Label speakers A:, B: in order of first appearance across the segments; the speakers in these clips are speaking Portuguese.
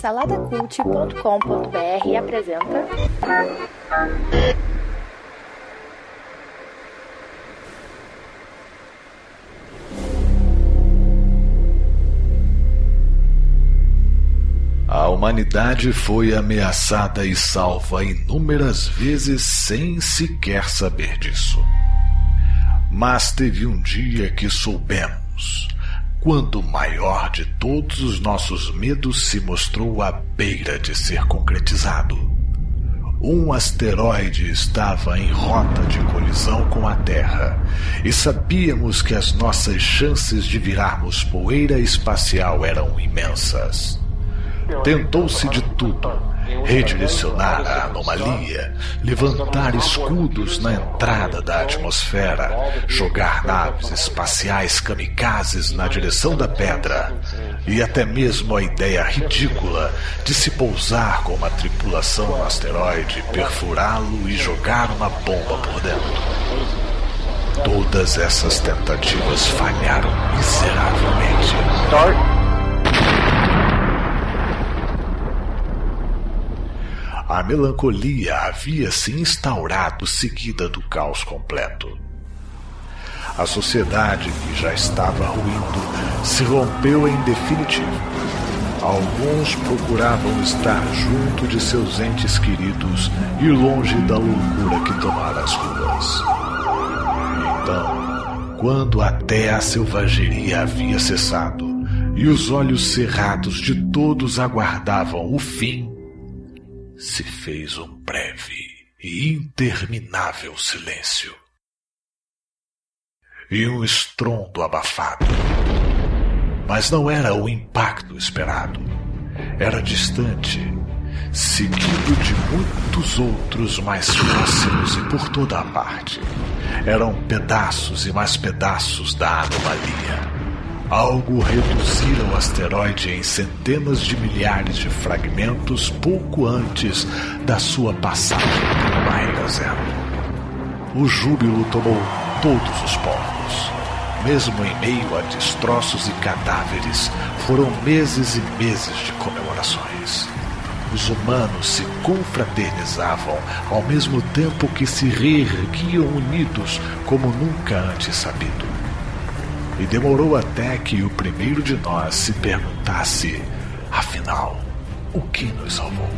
A: Saladacult.com.br apresenta.
B: A humanidade foi ameaçada e salva inúmeras vezes sem sequer saber disso. Mas teve um dia que soubemos, quando o maior de todos os nossos medos se mostrou à beira de ser concretizado. Um asteroide estava em rota de colisão com a Terra e sabíamos que as nossas chances de virarmos poeira espacial eram imensas. Tentou-se de tudo: redirecionar a anomalia, levantar escudos na entrada da atmosfera, jogar naves espaciais kamikazes na direção da pedra, e até mesmo a ideia ridícula de se pousar com uma tripulação no asteroide, perfurá-lo e jogar uma bomba por dentro. Todas essas tentativas falharam miseravelmente. A melancolia havia se instaurado seguida do caos completo. A sociedade que já estava ruindo se rompeu em definitivo. Alguns procuravam estar junto de seus entes queridos e longe da loucura que tomara as ruas. Então, quando até a selvageria havia cessado e os olhos cerrados de todos aguardavam o fim se fez um breve e interminável silêncio. E um estrondo abafado. Mas não era o impacto esperado. Era distante, seguido de muitos outros mais próximos e por toda a parte. Eram pedaços e mais pedaços da anomalia. Algo reduzira o asteroide em centenas de milhares de fragmentos pouco antes da sua passagem pela barreira zero. O júbilo tomou todos os povos. Mesmo em meio a destroços e cadáveres, foram meses e meses de comemorações. Os humanos se confraternizavam ao mesmo tempo que se reerguiam unidos como nunca antes sabido. E demorou até que o primeiro de nós se perguntasse: afinal, o que nos salvou?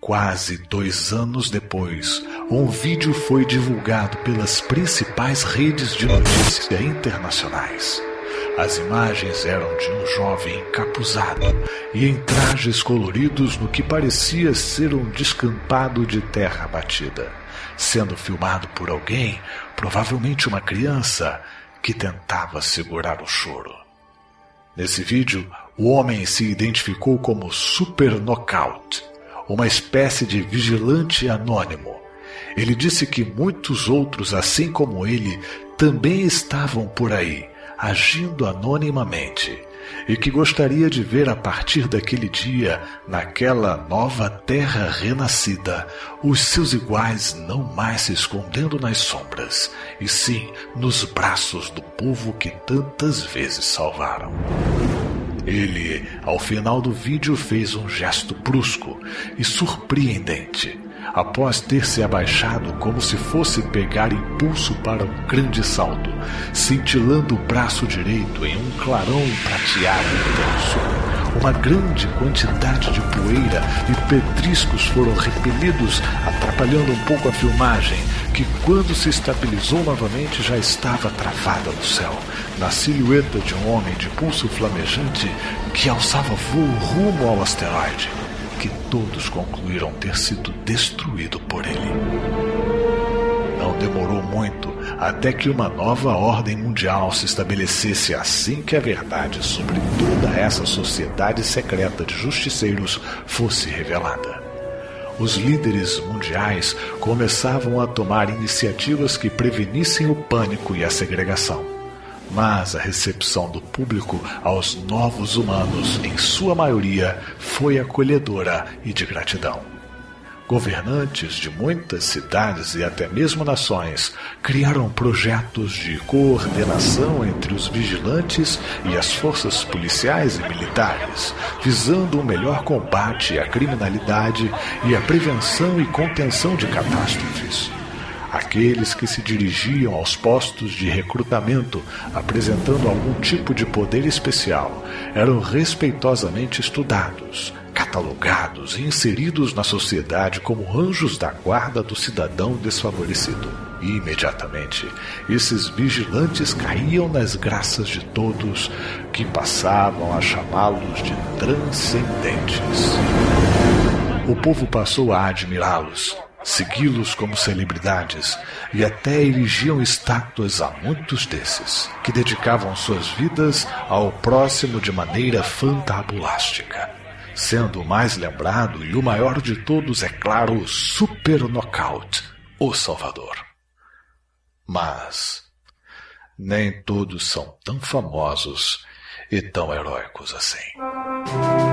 B: Quase dois anos depois, um vídeo foi divulgado pelas principais redes de notícia internacionais. As imagens eram de um jovem encapuzado e em trajes coloridos no que parecia ser um descampado de terra batida, sendo filmado por alguém, provavelmente uma criança, que tentava segurar o choro. Nesse vídeo, o homem se identificou como Super Knockout, uma espécie de vigilante anônimo. Ele disse que muitos outros, assim como ele, também estavam por aí agindo anonimamente e que gostaria de ver a partir daquele dia, naquela nova terra renascida, os seus iguais não mais se escondendo nas sombras, e sim nos braços do povo que tantas vezes salvaram. Ele, ao final do vídeo, fez um gesto brusco e surpreendente após ter se abaixado como se fosse pegar impulso para um grande salto, cintilando o braço direito em um clarão prateado intenso. Uma grande quantidade de poeira e pedriscos foram repelidos, atrapalhando um pouco a filmagem, que quando se estabilizou novamente já estava travada no céu, na silhueta de um homem de pulso flamejante que alçava voo rumo ao asteroide que todos concluíram ter sido destruído por ele. Não demorou muito até que uma nova ordem mundial se estabelecesse assim que a verdade sobre toda essa sociedade secreta de justiceiros fosse revelada. Os líderes mundiais começavam a tomar iniciativas que prevenissem o pânico e a segregação mas a recepção do público aos novos humanos, em sua maioria, foi acolhedora e de gratidão. Governantes de muitas cidades e até mesmo nações criaram projetos de coordenação entre os vigilantes e as forças policiais e militares, visando o um melhor combate à criminalidade e a prevenção e contenção de catástrofes. Aqueles que se dirigiam aos postos de recrutamento apresentando algum tipo de poder especial eram respeitosamente estudados, catalogados e inseridos na sociedade como anjos da guarda do cidadão desfavorecido. E imediatamente, esses vigilantes caíam nas graças de todos que passavam a chamá-los de transcendentes. O povo passou a admirá-los, segui-los como celebridades e até erigiam estátuas a muitos desses, que dedicavam suas vidas ao próximo de maneira fantabulástica sendo o mais lembrado e o maior de todos, é claro, o Super Knockout, o Salvador. Mas nem todos são tão famosos e tão heróicos assim.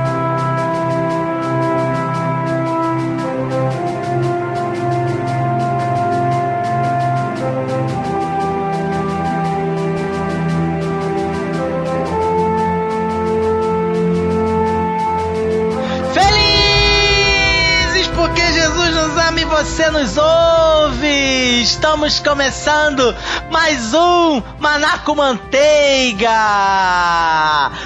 C: Você nos ouve! Estamos começando mais um Manaco Manteiga!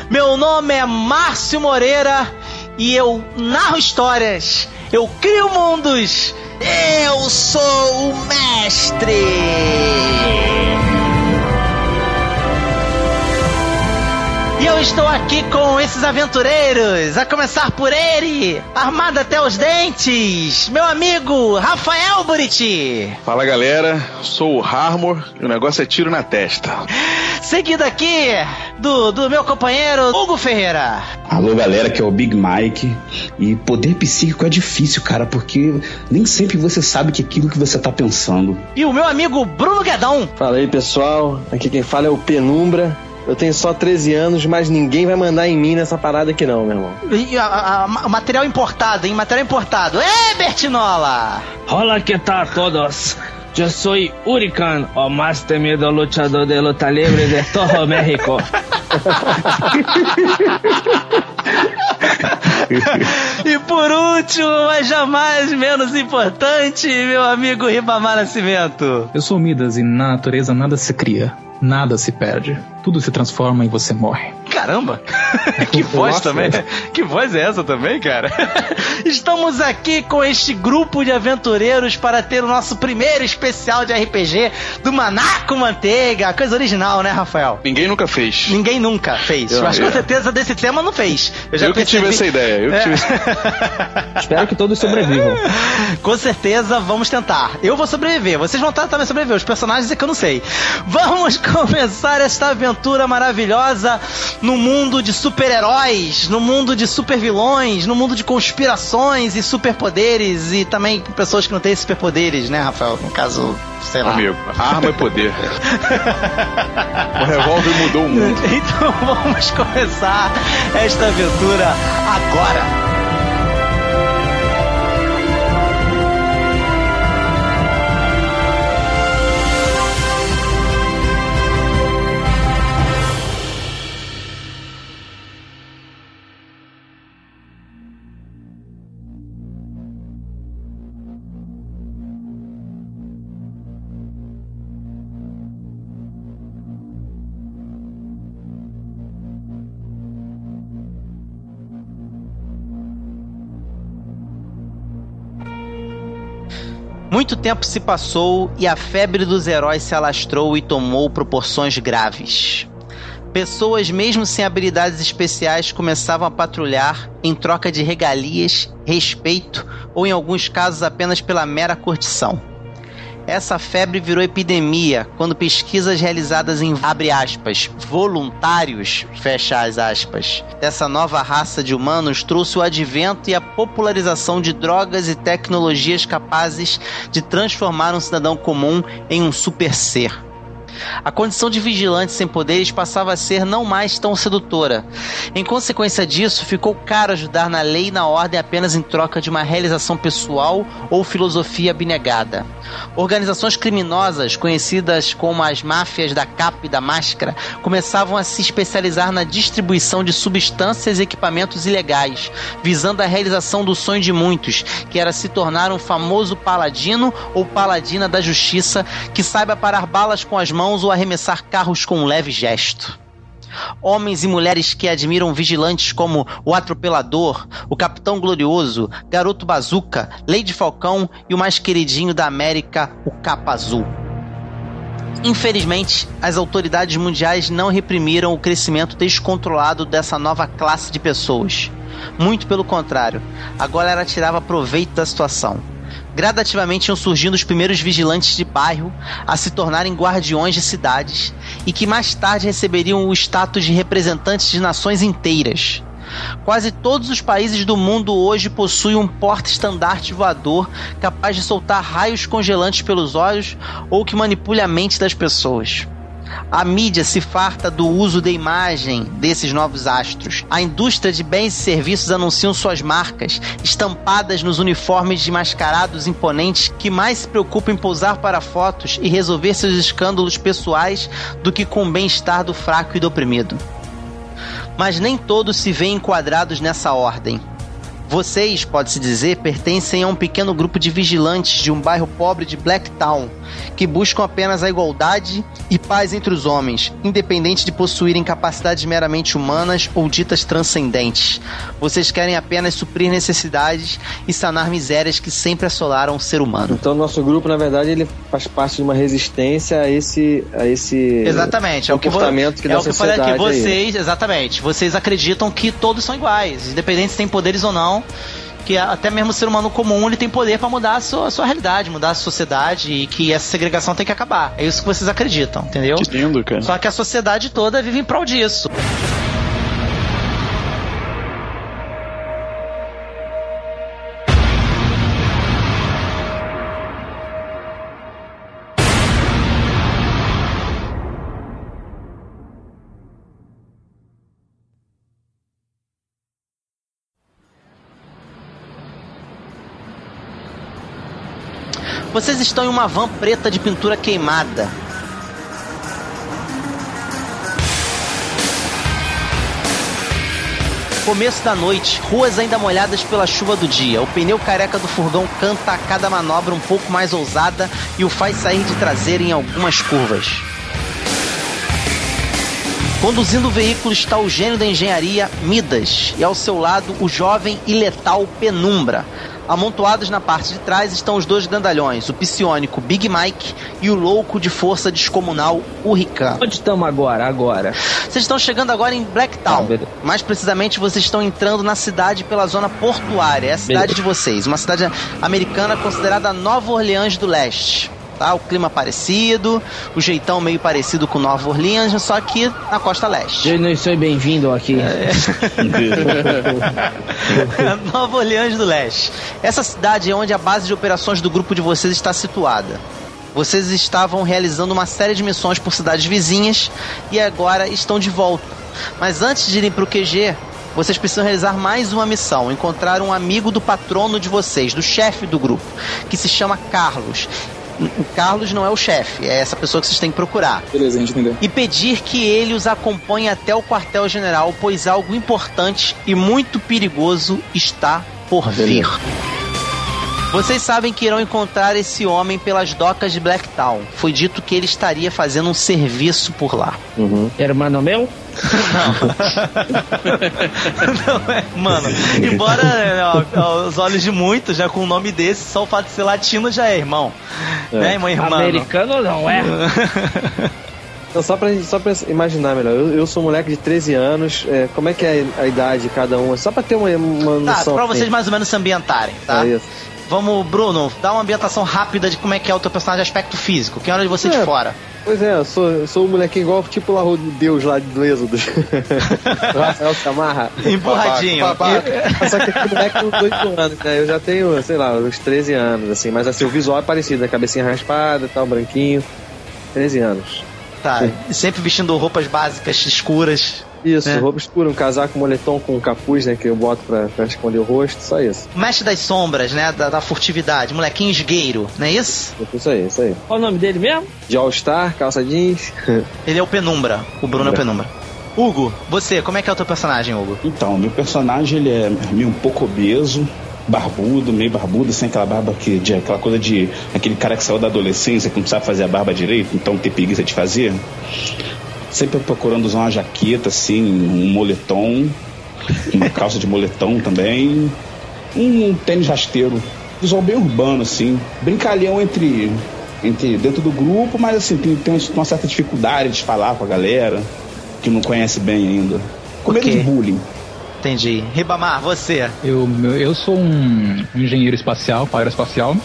C: Meu nome é Márcio Moreira e eu narro histórias, eu crio mundos, eu sou o mestre! E eu estou aqui com esses aventureiros, a começar por ele, armado até os dentes, meu amigo Rafael Buriti.
D: Fala galera, sou o Harmor e o negócio é tiro na testa.
C: Seguido aqui do, do meu companheiro Hugo Ferreira.
E: Alô galera, que é o Big Mike. E poder psíquico é difícil, cara, porque nem sempre você sabe que aquilo que você tá pensando.
C: E o meu amigo Bruno Guedão.
F: Fala aí pessoal, aqui quem fala é o Penumbra eu tenho só 13 anos, mas ninguém vai mandar em mim nessa parada aqui não, meu irmão.
C: E, a, a, a, material importado, hein? Material importado. É, Bertinola!
G: Olá, que tal todos? Eu sou Hurricane, o mais temido lutador de luta livre de todo México.
C: e por último, mas jamais menos importante, meu amigo Ribamar Nascimento.
H: Eu sou Midas e na natureza nada se cria, nada se perde tudo se transforma e você morre.
C: Caramba! que voz Nossa. também. Que voz é essa também, cara? Estamos aqui com este grupo de aventureiros para ter o nosso primeiro especial de RPG do Manaco Manteiga. Coisa original, né, Rafael?
D: Ninguém nunca fez.
C: Ninguém nunca fez. Eu, Mas com certeza desse tema não fez.
D: Eu, já eu que tive essa ideia. Eu é. tive...
H: Espero que todos sobrevivam.
C: Com certeza vamos tentar. Eu vou sobreviver. Vocês vão também sobreviver. Os personagens é que eu não sei. Vamos começar esta aventura maravilhosa no mundo de super-heróis, no mundo de super-vilões, no mundo de conspirações e superpoderes e também pessoas que não têm superpoderes, né, Rafael? No caso, sei lá.
D: Amigo, arma é poder. o revólver mudou o mundo.
C: Então vamos começar esta aventura agora. Muito tempo se passou e a febre dos heróis se alastrou e tomou proporções graves. Pessoas, mesmo sem habilidades especiais, começavam a patrulhar em troca de regalias, respeito ou, em alguns casos, apenas pela mera curtição. Essa febre virou epidemia quando pesquisas realizadas em aspas, voluntários, aspas, dessa nova raça de humanos trouxe o advento e a popularização de drogas e tecnologias capazes de transformar um cidadão comum em um super ser. A condição de vigilante sem poderes passava a ser não mais tão sedutora. Em consequência disso, ficou caro ajudar na lei e na ordem apenas em troca de uma realização pessoal ou filosofia abnegada. Organizações criminosas, conhecidas como as máfias da capa e da máscara, começavam a se especializar na distribuição de substâncias e equipamentos ilegais, visando a realização do sonho de muitos, que era se tornar um famoso paladino ou paladina da justiça que saiba parar balas com as mãos ou arremessar carros com um leve gesto. Homens e mulheres que admiram vigilantes como o Atropelador, o Capitão Glorioso, Garoto Bazuca, Lady Falcão e o mais queridinho da América, o Capa Azul. Infelizmente, as autoridades mundiais não reprimiram o crescimento descontrolado dessa nova classe de pessoas. Muito pelo contrário, agora ela tirava proveito da situação. Gradativamente iam surgindo os primeiros vigilantes de bairro a se tornarem guardiões de cidades e que mais tarde receberiam o status de representantes de nações inteiras. Quase todos os países do mundo hoje possuem um porta-estandarte voador capaz de soltar raios congelantes pelos olhos ou que manipule a mente das pessoas. A mídia se farta do uso da imagem desses novos astros. A indústria de bens e serviços anunciam suas marcas, estampadas nos uniformes de mascarados imponentes que mais se preocupam em pousar para fotos e resolver seus escândalos pessoais do que com o bem-estar do fraco e do oprimido. Mas nem todos se veem enquadrados nessa ordem. Vocês, pode-se dizer, pertencem a um pequeno grupo de vigilantes de um bairro pobre de Blacktown, que buscam apenas a igualdade e paz entre os homens, independente de possuírem capacidades meramente humanas ou ditas transcendentes. Vocês querem apenas suprir necessidades e sanar misérias que sempre assolaram o ser humano.
F: Então, nosso grupo, na verdade, ele faz parte de uma resistência a esse, a esse
C: Exatamente, é o que, vo-
F: comportamento que
C: é o que eu falei aqui.
F: aí.
C: Vocês, exatamente, vocês acreditam que todos são iguais, independente se tem poderes ou não. Que até mesmo o ser humano comum ele tem poder para mudar a sua, a sua realidade, mudar a sociedade e que essa segregação tem que acabar. É isso que vocês acreditam, entendeu?
D: Que lindo, cara.
C: Só que a sociedade toda vive em prol disso. Vocês estão em uma van preta de pintura queimada. Começo da noite, ruas ainda molhadas pela chuva do dia. O pneu careca do furgão canta a cada manobra um pouco mais ousada e o faz sair de traseira em algumas curvas. Conduzindo o veículo está o gênio da engenharia, Midas, e ao seu lado o jovem e letal Penumbra. Amontoados na parte de trás estão os dois grandalhões, o psionico Big Mike e o louco de força descomunal Hurricane.
G: Onde estamos agora? Agora.
C: Vocês estão chegando agora em Blacktown.
G: Ah.
C: Mais precisamente, vocês estão entrando na cidade pela zona portuária. É a cidade
G: Beleza.
C: de vocês. Uma cidade americana considerada Nova Orleans do Leste. Tá? O clima parecido, o jeitão meio parecido com Nova Orleans, só que na costa leste.
G: Eu não sou bem-vindo aqui.
C: Nova Orleans do Leste. Essa cidade é onde a base de operações do grupo de vocês está situada. Vocês estavam realizando uma série de missões por cidades vizinhas e agora estão de volta. Mas antes de irem para o QG, vocês precisam realizar mais uma missão: encontrar um amigo do patrono de vocês, do chefe do grupo, que se chama Carlos. O Carlos não é o chefe, é essa pessoa que vocês têm que procurar
D: Beleza, a gente entendeu.
C: e pedir que ele os acompanhe até o quartel-general, pois algo importante e muito perigoso está por vir. Vocês sabem que irão encontrar esse homem pelas docas de Blacktown. Foi dito que ele estaria fazendo um serviço por lá.
F: Uhum.
G: Hermano meu?
C: Não é, mano. Embora é, ó, aos olhos de muitos, já com um nome desse, só o fato de ser latino já é irmão. Né, irmão, irmão?
G: Americano não é?
F: Então, só pra, só pra imaginar melhor, eu, eu sou um moleque de 13 anos, é, como é que é a idade de cada um? Só pra ter uma, uma
C: Tá,
F: noção.
C: pra
F: assim.
C: vocês mais ou menos se ambientarem, tá?
F: É isso.
C: Vamos, Bruno, dá uma ambientação rápida de como é que é o teu personagem de aspecto físico. Quem olha de você de
F: É.
C: fora?
F: Pois é, eu sou, eu sou um molequinho igual, tipo lá o Deus lá do Êxodo. o Rafael se amarra.
C: Empurradinho.
F: Só que aquele moleque uns 8 anos, né? Eu já tenho, sei lá, uns 13 anos, assim. Mas assim, o visual é parecido, né? Cabecinha raspada e tal, branquinho. 13 anos.
C: Tá, sempre vestindo roupas básicas, escuras.
F: Isso,
C: É.
F: roupa escura, um casaco, um moletom com um capuz, né? Que eu boto pra, pra esconder o rosto, só isso.
C: Mestre das sombras, né? Da, da furtividade, molequinho esgueiro, não é isso?
F: Isso aí, isso aí.
G: Qual o nome dele mesmo?
F: De All-Star, calça jeans.
C: Ele é o Penumbra. O Bruno é o Penumbra. Hugo, você, como é que é o teu personagem, Hugo?
E: Então, meu personagem ele é meio um pouco obeso, barbudo, meio barbudo, sem aquela barba que de aquela coisa de aquele cara que saiu da adolescência que não sabe fazer a barba direito, então tem preguiça de fazer. Sempre procurando usar uma jaqueta assim, um moletom, uma calça de moletom também, um tênis rasteiro, visual bem urbano assim, brincalhão entre entre dentro do grupo, mas assim tem, tem uma certa dificuldade de falar com a galera que não conhece bem ainda. Com medo de bullying.
C: Entendi. Ribamar, você.
H: Eu, eu sou um engenheiro espacial, aeroespacial,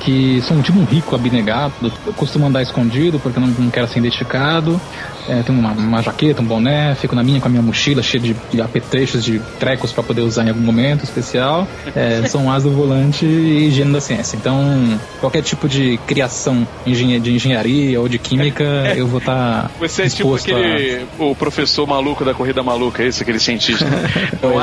H: que sou um tipo um rico abnegado. Eu costumo andar escondido porque eu não, não quero ser identificado. É, tenho uma, uma jaqueta, um boné, fico na minha com a minha mochila cheia de, de apetrechos, de trecos para poder usar em algum momento especial. É, sou um as do volante e higiene da ciência. Então, qualquer tipo de criação de engenharia ou de química, eu vou estar
D: Você é tipo
H: disposto a...
D: aquele. O professor maluco da corrida maluca, esse, aquele cientista.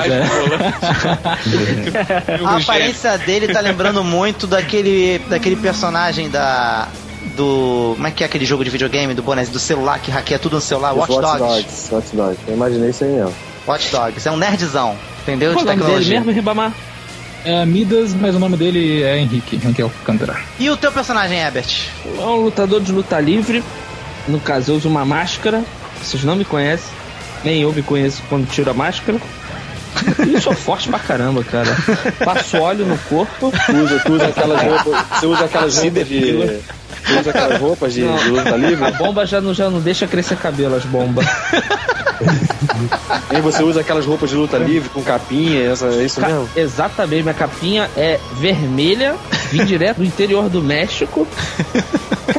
H: É.
C: A aparência dele tá lembrando muito daquele, daquele personagem da. Do. Como é que é aquele jogo de videogame do boné do celular que hackeia tudo no celular?
F: Os
C: Watch Dogs.
F: Dogs. Watch Dogs. Eu imaginei isso aí mesmo.
C: Watch Dogs. É um nerdzão. Entendeu?
G: Qual o
C: de
G: nome dele
C: tecnologia.
G: mesmo, Ribamar?
H: É Midas, mas o nome dele é Henrique, Henrique Alcântara.
C: E o teu personagem, Herbert?
G: É um lutador de luta livre. No caso, eu uso uma máscara. Vocês não me conhecem. Nem eu me conheço quando tiro a máscara. E eu sou forte pra caramba, cara. Passo óleo no corpo.
F: Tu usa, tu usa aquelas roupas. Você usa aquelas roupas de. Você usa aquelas roupas de,
G: Não.
F: de luta livre?
G: A bomba já não, já não deixa crescer cabelo, as bombas.
F: E você usa aquelas roupas de luta livre com capinha, essa, é isso
G: Ca-
F: mesmo?
G: Exatamente, minha capinha é vermelha, vim direto do interior do México.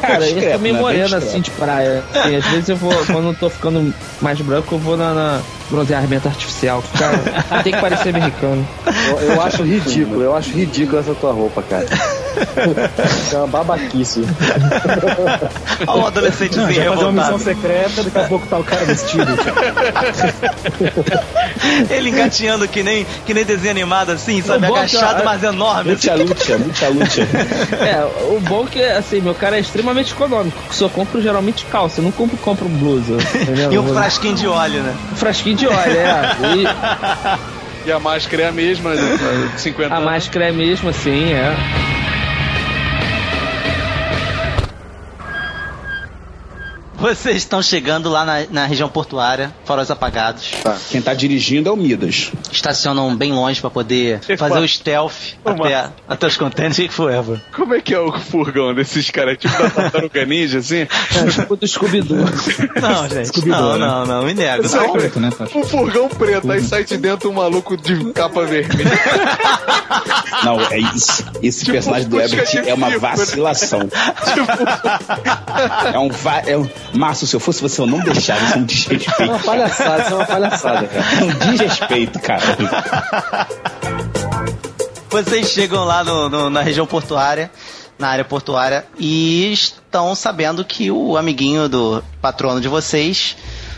G: Cara, eu tô meio
E: discreto.
G: assim de praia. E às vezes eu vou, quando eu tô ficando mais branco, eu vou na, na bronzeamento artificial. Cara, tem que parecer americano.
F: Eu, eu acho ridículo, eu acho ridículo essa tua roupa, cara. É uma babaquice.
C: Olha um adolescentezinho
H: Vai fazer uma missão
C: revoltado.
H: secreta, daqui a pouco tá o cara vestido.
C: Ele engatinhando que nem, que nem desenho animado assim, sabe?
G: bom que
C: Agachado,
G: a-
C: mas enorme.
E: Muita luta, muita luta.
G: É, o bom que, assim, meu cara é extremamente econômico. Só compro geralmente calça, não compro, compro blusa. Entendeu?
C: E um frasquinho de óleo, né?
G: Um frasquinho de óleo, é. E
D: E a máscara é a mesma, né? 50
G: a
D: anos.
G: máscara é mesmo assim, é.
C: Vocês estão chegando lá na, na região portuária, faróis apagados.
E: Quem tá dirigindo é o Midas.
C: Estacionam bem longe pra poder fazer
D: fa-
C: o stealth até, até os containers. O que que foi, Eva?
D: Como é que é o furgão desses caras? Tipo da tartaruga ninja, assim?
G: É tipo do Scooby-Doo.
C: Não, gente. Não,
H: né?
C: não, não, me nego. Não.
H: Preto, né, Tati?
D: Um furgão preto, aí sai de dentro um maluco de capa vermelha.
E: Não, é isso. Esse
D: Tipo,
E: personagem do
D: de
E: é uma
D: né?
E: vacilação. É um. Va é um... Márcio, se eu fosse você, eu não deixava. Isso é um
F: É
E: desrespeito.
F: uma palhaçada, isso é uma palhaçada, cara.
E: É um desrespeito, cara.
C: Vocês chegam lá no- no- na região portuária, na área portuária, e estão sabendo que o amiguinho do patrono de vocês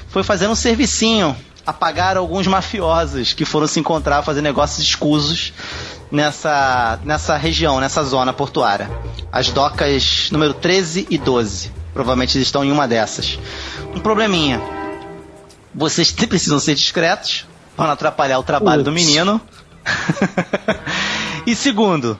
C: foi fazer um servicinho, apagar alguns mafiosos que foram se encontrar fazer negócios escusos nessa, nessa região, nessa zona portuária. As docas número 13 e 12. Provavelmente eles estão em uma dessas. Um probleminha. Vocês precisam ser discretos para não atrapalhar o trabalho do
F: Ups.
C: menino. e segundo,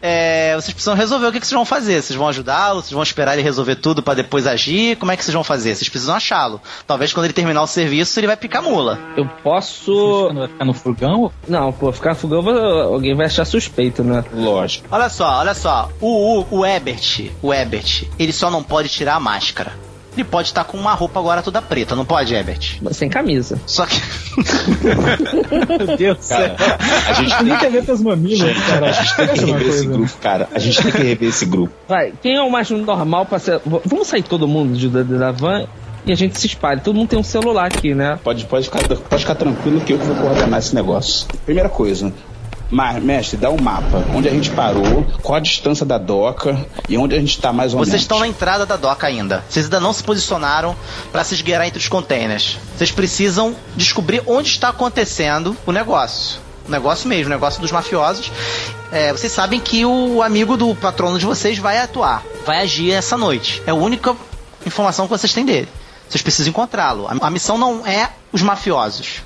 C: é, vocês precisam resolver o que, que vocês vão fazer. Vocês vão ajudá-lo? Vocês vão esperar ele resolver tudo para depois agir? Como é que vocês vão fazer? Vocês precisam achá-lo. Talvez quando ele terminar o serviço ele vai picar mula.
G: Eu posso.
H: Quando vai ficar no furgão,
G: Não, pô, ficar no fogão alguém vai achar suspeito, né?
E: Lógico.
C: Olha só, olha só. O, o, o Ebert, o Ebert, ele só não pode tirar a máscara. Ele pode estar com uma roupa agora toda preta, não pode, Ebert?
G: Sem camisa.
C: Só que.
H: meu Deus do céu.
E: Cara, a gente tem
H: Nem quer ver teus mamilos,
E: que,
H: cara.
E: a gente tem que rever esse grupo, cara. A gente tem que rever esse grupo.
G: Vai, quem é o mais normal pra ser. Vamos sair todo mundo de, da, da van e a gente se espalha. Todo mundo tem um celular aqui, né?
E: Pode, pode, ficar, pode ficar tranquilo que eu que vou coordenar esse negócio. Primeira coisa, Mas, mestre, dá um mapa. Onde a gente parou, qual a distância da doca e onde a gente tá mais ou
C: Vocês
E: menos.
C: estão na entrada da doca ainda. Vocês ainda não se posicionaram para se esgueirar entre os containers. Vocês precisam descobrir onde está acontecendo o negócio. O negócio mesmo, o negócio dos mafiosos. É, vocês sabem que o amigo do patrono de vocês vai atuar, vai agir essa noite. É a única informação que vocês têm dele. Vocês precisam encontrá-lo. A missão não é os mafiosos.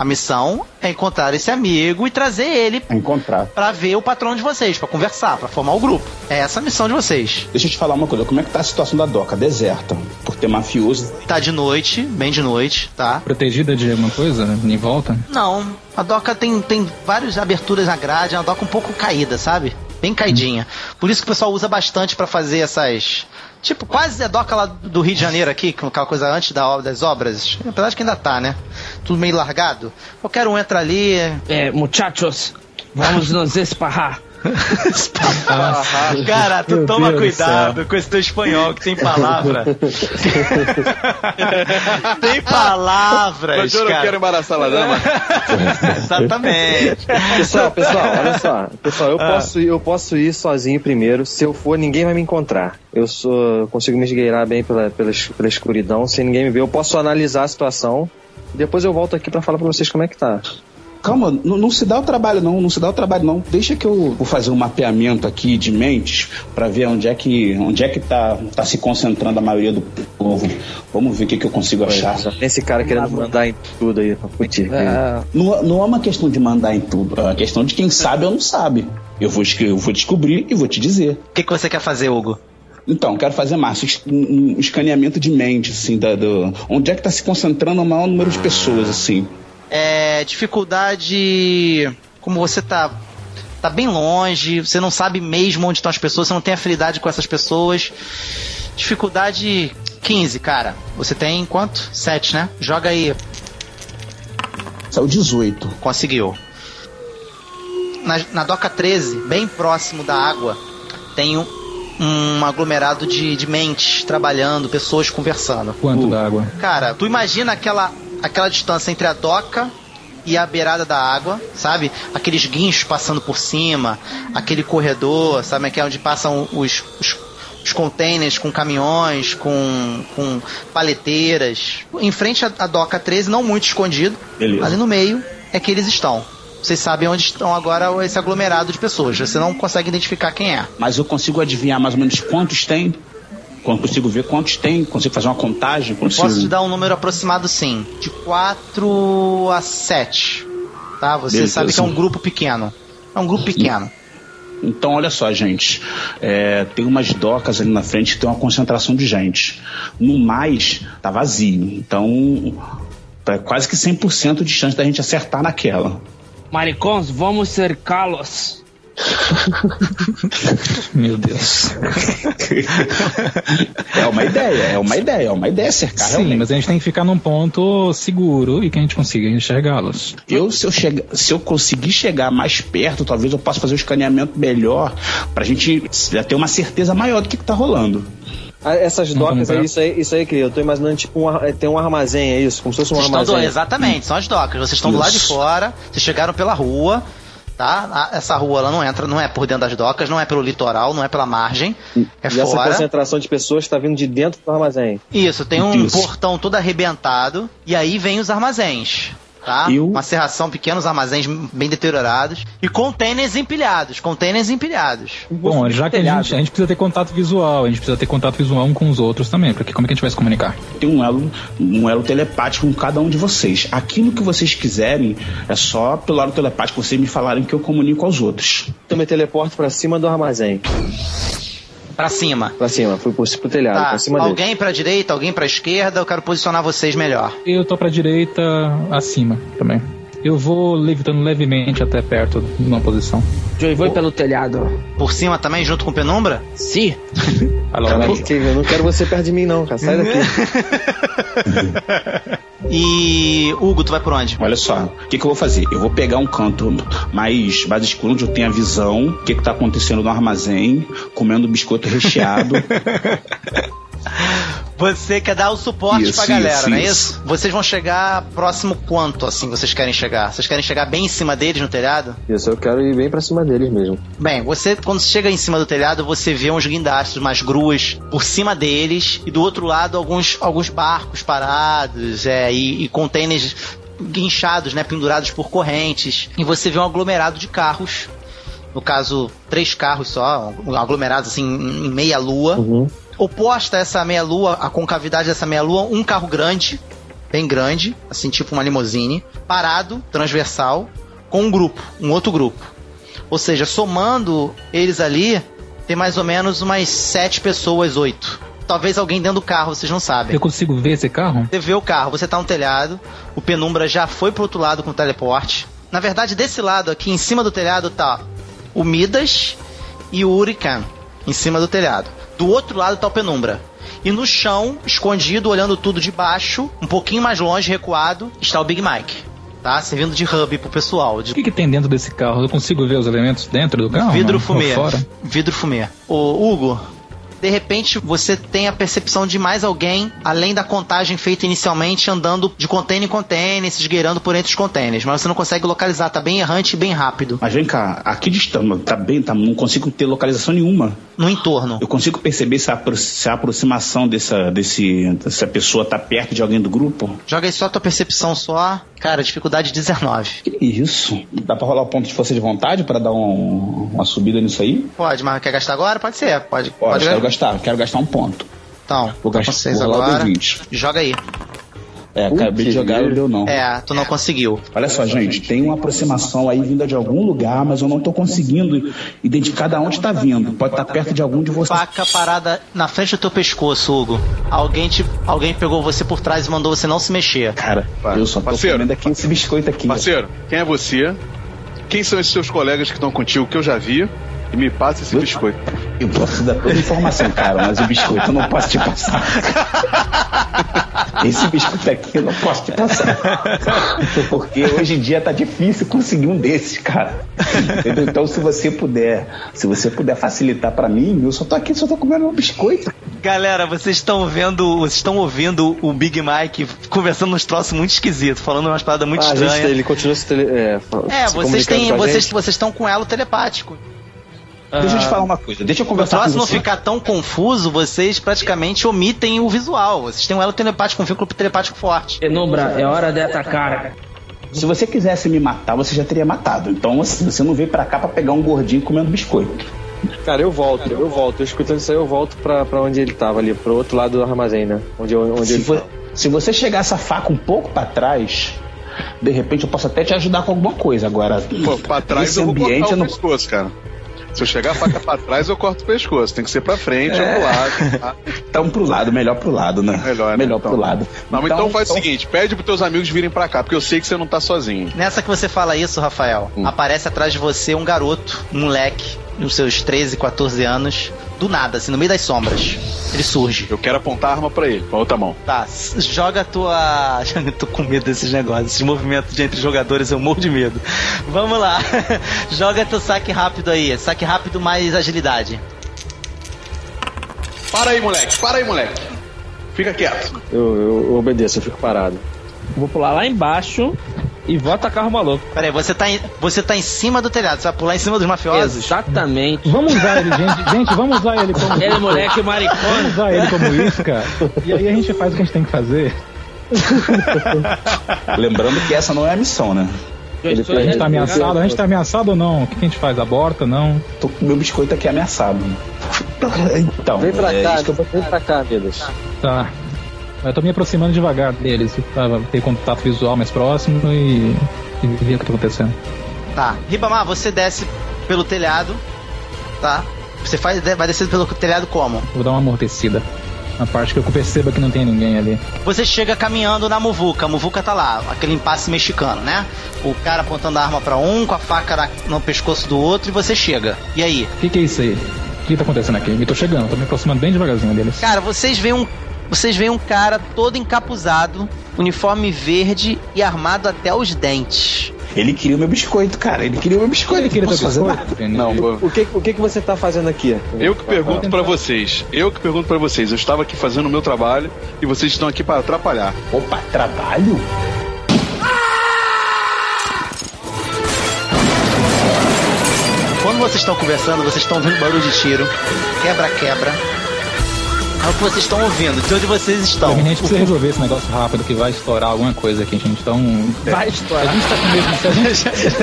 C: A missão é encontrar esse amigo e trazer ele
E: Encontrar.
C: para ver o patrono de vocês, para conversar, para formar o grupo. É essa a missão de vocês.
E: Deixa eu te falar uma coisa, como é que tá a situação da doca? Deserta. Por ter mafioso.
C: Tá de noite, bem de noite, tá?
H: Protegida de alguma coisa em volta?
C: Não, a doca tem, tem várias aberturas na grade, é uma doca um pouco caída, sabe? Bem caidinha. Por isso que o pessoal usa bastante pra fazer essas. Tipo, quase a doca lá do Rio de Janeiro aqui, com aquela coisa antes da das obras. Apesar de que ainda tá, né? Tudo meio largado. Qualquer um entra ali.
G: É, muchachos, vamos nos esparrar.
C: Cara, tu
F: Meu
C: toma
F: Deus do
C: cuidado com esse teu espanhol que tem palavra. tem palavras.
D: Mas eu não
C: cara.
D: quero embaraçar a dama.
C: Exatamente.
F: Pessoal, pessoal, olha só. Pessoal, eu,
C: Ah.
F: posso, ir- eu posso ir sozinho primeiro. Se eu for, ninguém vai me encontrar. Eu sou, consigo me esgueirar bem pela, pela, pela escuridão, sem ninguém me ver. Eu posso analisar a situação. Depois eu volto aqui pra falar pra vocês como é que tá.
E: Calma, não, não se dá o trabalho não, não se dá o trabalho não. Deixa que eu vou fazer um mapeamento aqui de mentes pra ver onde é que onde é que tá, tá se concentrando a maioria do povo. Vamos ver o que, que eu consigo achar.
F: Esse cara querendo mandar em tudo aí pra futir.
G: É,
E: Não, não é uma questão de mandar em tudo, é uma questão de quem sabe ou não sabe. Eu vou, eu vou descobrir e vou te dizer.
C: O que, que você quer fazer, Hugo?
E: Então, quero fazer massa, es- um, um escaneamento de mente, assim, da, do, onde é que tá se concentrando o maior número de pessoas, assim.
C: É, dificuldade. Como você tá. Tá bem longe, você não sabe mesmo onde estão as pessoas, você não tem afinidade com essas pessoas. Dificuldade 15, cara. Você tem quanto? 7, né? Joga aí.
E: Saiu 18.
C: Conseguiu. Na, na doca 13, bem próximo da água, tem um, um aglomerado de, de mentes trabalhando, pessoas conversando.
H: Quanto da água?
C: Cara, tu imagina aquela, aquela distância entre a doca e a beirada da água, sabe? Aqueles guinchos passando por cima, aquele corredor, sabe? Que é onde passam os, os, os containers com caminhões, com, com paleteiras. Em frente à, à doca 13, não muito escondido,
E: Beleza.
C: ali no meio é que eles estão. Vocês sabem onde estão agora esse aglomerado de pessoas. Você não consegue identificar quem é.
E: Mas eu consigo adivinhar mais ou menos quantos tem? Quando consigo ver quantos tem? Consigo fazer uma contagem? Consigo...
C: Posso te dar um número aproximado sim. De 4 a 7. Tá? Você
E: Beleza.
C: sabe que é um grupo pequeno. É um grupo pequeno.
E: Então, olha só, gente. É, tem umas docas ali na frente que tem uma concentração de gente. No mais, tá vazio. Então, tá quase que 100% de chance da gente acertar naquela.
G: maricons, vamos cercá-los.
H: Meu Deus.
E: É uma ideia, é uma ideia, é uma ideia cercar
H: Sim,
E: realmente.
H: mas a gente tem que ficar num ponto seguro e que a gente consiga enxergá-los.
E: Eu, se eu, chegar, se eu conseguir chegar mais perto, talvez eu possa fazer o escaneamento melhor pra gente já ter uma certeza maior do que, que tá rolando.
F: Ah, Essas docas aí, isso aí, isso aí, que eu tô imaginando tipo um, tem um armazém, é isso? Como se fosse um
C: Vocês estão do-
F: armazém.
C: exatamente, são as docas. Vocês estão do lado de
E: Isso.
C: fora, vocês chegaram pela rua, tá? Essa rua ela não entra, não é por dentro das docas, não é pelo litoral, não é pela margem, é
F: e essa
C: fora.
F: concentração de pessoas tá vindo de dentro do armazém.
C: Isso, tem um
E: Isso.
C: portão todo arrebentado e aí vem os armazéns. Tá?
E: Eu-
C: Uma serração, pequenos armazéns bem deteriorados e containers empilhados, containers empilhados.
H: Bom, já que a gente, a gente precisa ter contato visual, a gente precisa ter contato visual um com os outros também, porque como é que a gente vai se comunicar?
E: Tem um elo, um elo telepático com cada um de vocês. Aquilo que vocês quiserem é só pelo elo telepático vocês me falarem que eu comunico aos outros.
F: Então me teleporto pra cima do armazém.
C: Pra cima.
F: Pra cima, fui pro, pro telhado,
C: Tá,
F: pra cima dele.
C: alguém pra direita, alguém pra esquerda, eu quero posicionar vocês melhor.
H: Eu tô pra direita, acima também. Eu vou levitando levemente até perto de uma posição.
G: Joey, vou pelo telhado.
C: Por cima também, junto com penumbra?
G: Sim.
F: Cara, que- eu não quero você perto de mim não, cara. Sai daqui.
C: E Hugo, tu vai por onde?
E: Olha só, o que, que eu vou fazer? Eu vou pegar um canto mais, mais escuro, onde eu tenho a visão, o que, que tá acontecendo no armazém, comendo biscoito recheado.
C: Você quer dar o suporte
E: Isso,
C: pra galera,
E: isso,
C: não é
E: isso.
C: isso? Vocês vão chegar próximo quanto, assim, vocês querem chegar? Vocês querem chegar bem em cima deles no telhado?
F: Isso, eu quero ir bem pra cima deles mesmo.
C: Bem, você, quando chega em cima do telhado, você vê uns guindastes, umas gruas por cima deles, e do outro lado alguns, alguns barcos parados, é, e, e containers guinchados, né, pendurados por correntes. E você vê um aglomerado de carros. No caso, três carros só, um aglomerados assim em em meia lua.
F: Uhum.
C: Oposta a essa meia lua, a concavidade dessa meia lua, um carro grande, bem grande, assim tipo uma limusine, parado, transversal, com um grupo, um outro grupo. Ou seja, somando eles ali, tem mais ou menos umas sete pessoas, oito. Talvez alguém dentro do carro, vocês não sabem.
H: Eu consigo ver esse carro?
C: Você vê o carro, você tá no telhado, o Penumbra já foi pro outro lado com o teleporte. Na verdade, desse lado aqui, em cima do telhado, tá o Midas e o Hurricane, em cima do telhado. Do outro lado tá o Penumbra. E no chão, escondido, olhando tudo de baixo, um pouquinho mais longe, recuado, está o Big Mike. Tá? Servindo de hub pro pessoal. De
H: O que, que tem dentro desse carro? Eu consigo ver os elementos dentro do carro?
C: vidro
H: não?
C: fumê. Vidro fumê. Ô, Hugo, de repente você tem a percepção de mais alguém, além da contagem feita inicialmente, andando de container em container, se esgueirando por entre os containers. Mas você não consegue localizar, tá bem errante e bem rápido.
E: Mas vem cá, aqui distante, tá bem, tá, não consigo ter localização nenhuma.
C: No entorno.
E: Eu consigo perceber se a, se a aproximação dessa, desse, dessa pessoa tá perto de alguém do grupo?
C: Joga aí só a tua percepção só. Cara, dificuldade 19.
E: Que isso? Dá pra rolar o ponto de força de vontade pra dar um- uma subida nisso aí?
C: Pode, mas quer gastar agora? Pode ser. Pode.
E: Pode,
C: pode
E: quero gastar, quero gastar um ponto.
C: Então,
E: Vou gastar o
C: agora.
E: D20.
C: Joga aí.
E: É, acabei de jogar, não deu não.
C: É, tu não conseguiu.
E: Olha só, gente, tem uma aproximação aí vinda de algum lugar, mas eu não tô conseguindo identificar de onde tá vindo. Pode estar perto de algum de vocês.
C: Faca parada na frente do teu pescoço, Hugo. Alguém te, alguém pegou você por trás e mandou você não se mexer.
E: Cara, eu só tô
D: Parceiro.
E: comendo aqui esse biscoito aqui.
D: Parceiro, quem é você? Quem são esses seus colegas que estão contigo que eu já vi? E me passa esse biscoito.
E: Eu posso dar toda a informação, cara, mas o biscoito eu não posso te passar. Esse biscoito aqui eu não posso te passar. Porque hoje em dia tá difícil conseguir um desses, cara. Entendeu? Então, se você puder, se você puder facilitar pra mim, eu só tô aqui, só tô comendo um biscoito.
C: Galera, vocês estão vendo, vocês estão ouvindo o Big Mike conversando uns troços muito esquisitos, falando umas paradas muito
F: Ah, a gente,
C: estranhas.
F: ele continua se, tele, é,
C: É,
F: se
C: vocês têm, vocês, vocês estão com elo telepático.
E: Deixa eu te falar uma coisa, deixa eu conversar
C: troço
E: com
C: não
E: você.
C: ficar tão confuso, vocês praticamente omitem o visual. Vocês têm um elo telepático, um vínculo telepático forte.
G: Penumbra, é hora de atacar.
E: Se você quisesse me matar, você já teria matado. Então, assim, você não veio pra cá pra pegar um gordinho comendo biscoito.
F: Cara, eu volto, eu volto. Eu escutando isso aí, eu volto pra, pra onde ele tava ali, pro outro lado do armazém, né? Onde, eu- onde
E: Se,
F: ele
E: vo-
F: tava.
E: se você chegar essa faca um pouco pra trás, de repente eu posso até te ajudar com alguma coisa. Agora,
D: Pô, pra trás
E: nesse
D: eu vou
E: ambiente
D: cortar
E: eu
D: o
E: não.
D: pescoço, cara. Se eu chegar a faca pra trás, eu corto o pescoço. Tem que ser pra frente ou pro lado. tá?
E: Então pro lado, melhor pro lado, né?
D: Melhor, né?
E: melhor
D: Então.
E: pro lado.
D: Não, mas então, faz o seguinte: pede pros teus amigos virem pra cá, porque eu sei que você não tá sozinho.
C: Nessa que você fala isso, Rafael,
E: Hum.
C: aparece atrás de você um garoto, um moleque, nos seus 13, 14 anos, do nada, assim, no meio das sombras. Ele surge.
D: Eu quero apontar a arma pra ele, com a outra mão.
C: Tá, joga a tua. Eu tô com medo desses negócios. Esses movimentos de entre jogadores eu morro de medo. Vamos lá. joga teu saque rápido aí. Saque rápido mais agilidade.
D: Para aí, moleque, para aí, moleque. Fica quieto.
F: Eu, eu, eu obedeço, eu fico parado.
G: Vou pular lá embaixo e vou atacar o maluco.
C: Peraí, você tá, em, você tá em cima do telhado. Você vai pular em cima dos mafiosos?
G: Exatamente.
H: Vamos usar ele, gente. Gente, vamos usar ele como.
G: Ele, moleque
H: Vamos
G: maricona.
H: usar ele como isca. E aí a gente faz o que a gente tem que fazer.
E: Lembrando que essa não é a missão, né?
F: Ele
H: A gente tá ameaçado, a gente tá ameaçado ou não? O que a gente faz? Aborta, não?
E: Tô com meu biscoito aqui ameaçado. Então,
F: Vem pra
E: é
F: cá,
E: eu
F: vem pra cá, Midas.
H: Tá. Eu tô me aproximando devagar deles pra ter contato visual mais próximo e, e ver o que tá acontecendo.
C: Tá. Ribamar, você desce pelo telhado. Tá? Você faz, vai descer pelo telhado como?
H: Vou dar uma amortecida. Na parte que eu perceba que não tem ninguém ali.
C: Você chega caminhando na muvuca, a muvuca tá lá, aquele impasse mexicano, né? O cara apontando a arma pra um, com a faca na- no pescoço do outro e você chega. E aí?
H: O que, que é isso aí? O que tá acontecendo aqui? Eu tô chegando, tô me aproximando bem devagarzinho deles.
C: Cara, vocês veem um, vocês veem um cara todo encapuzado, uniforme verde e armado até os dentes.
E: Ele queria o meu biscoito, cara. Ele queria o meu biscoito.
H: Ele queria
E: Posso
H: fazer nada.
D: Não,
F: O que, o que, que você tá fazendo aqui?
D: eu que pergunto pra vocês. Eu que pergunto pra vocês. Eu estava aqui fazendo o meu trabalho e vocês estão aqui para atrapalhar.
E: Opa, trabalho?
C: Quando vocês estão conversando, vocês estão ouvindo barulho de tiro, quebra-quebra. É o que vocês estão ouvindo, de onde vocês estão.
H: A gente precisa resolver esse negócio rápido que vai estourar alguma coisa aqui, gente. Então.
G: Vai
H: A
G: estourar.
H: gente tá com o mesmo, se, a gente,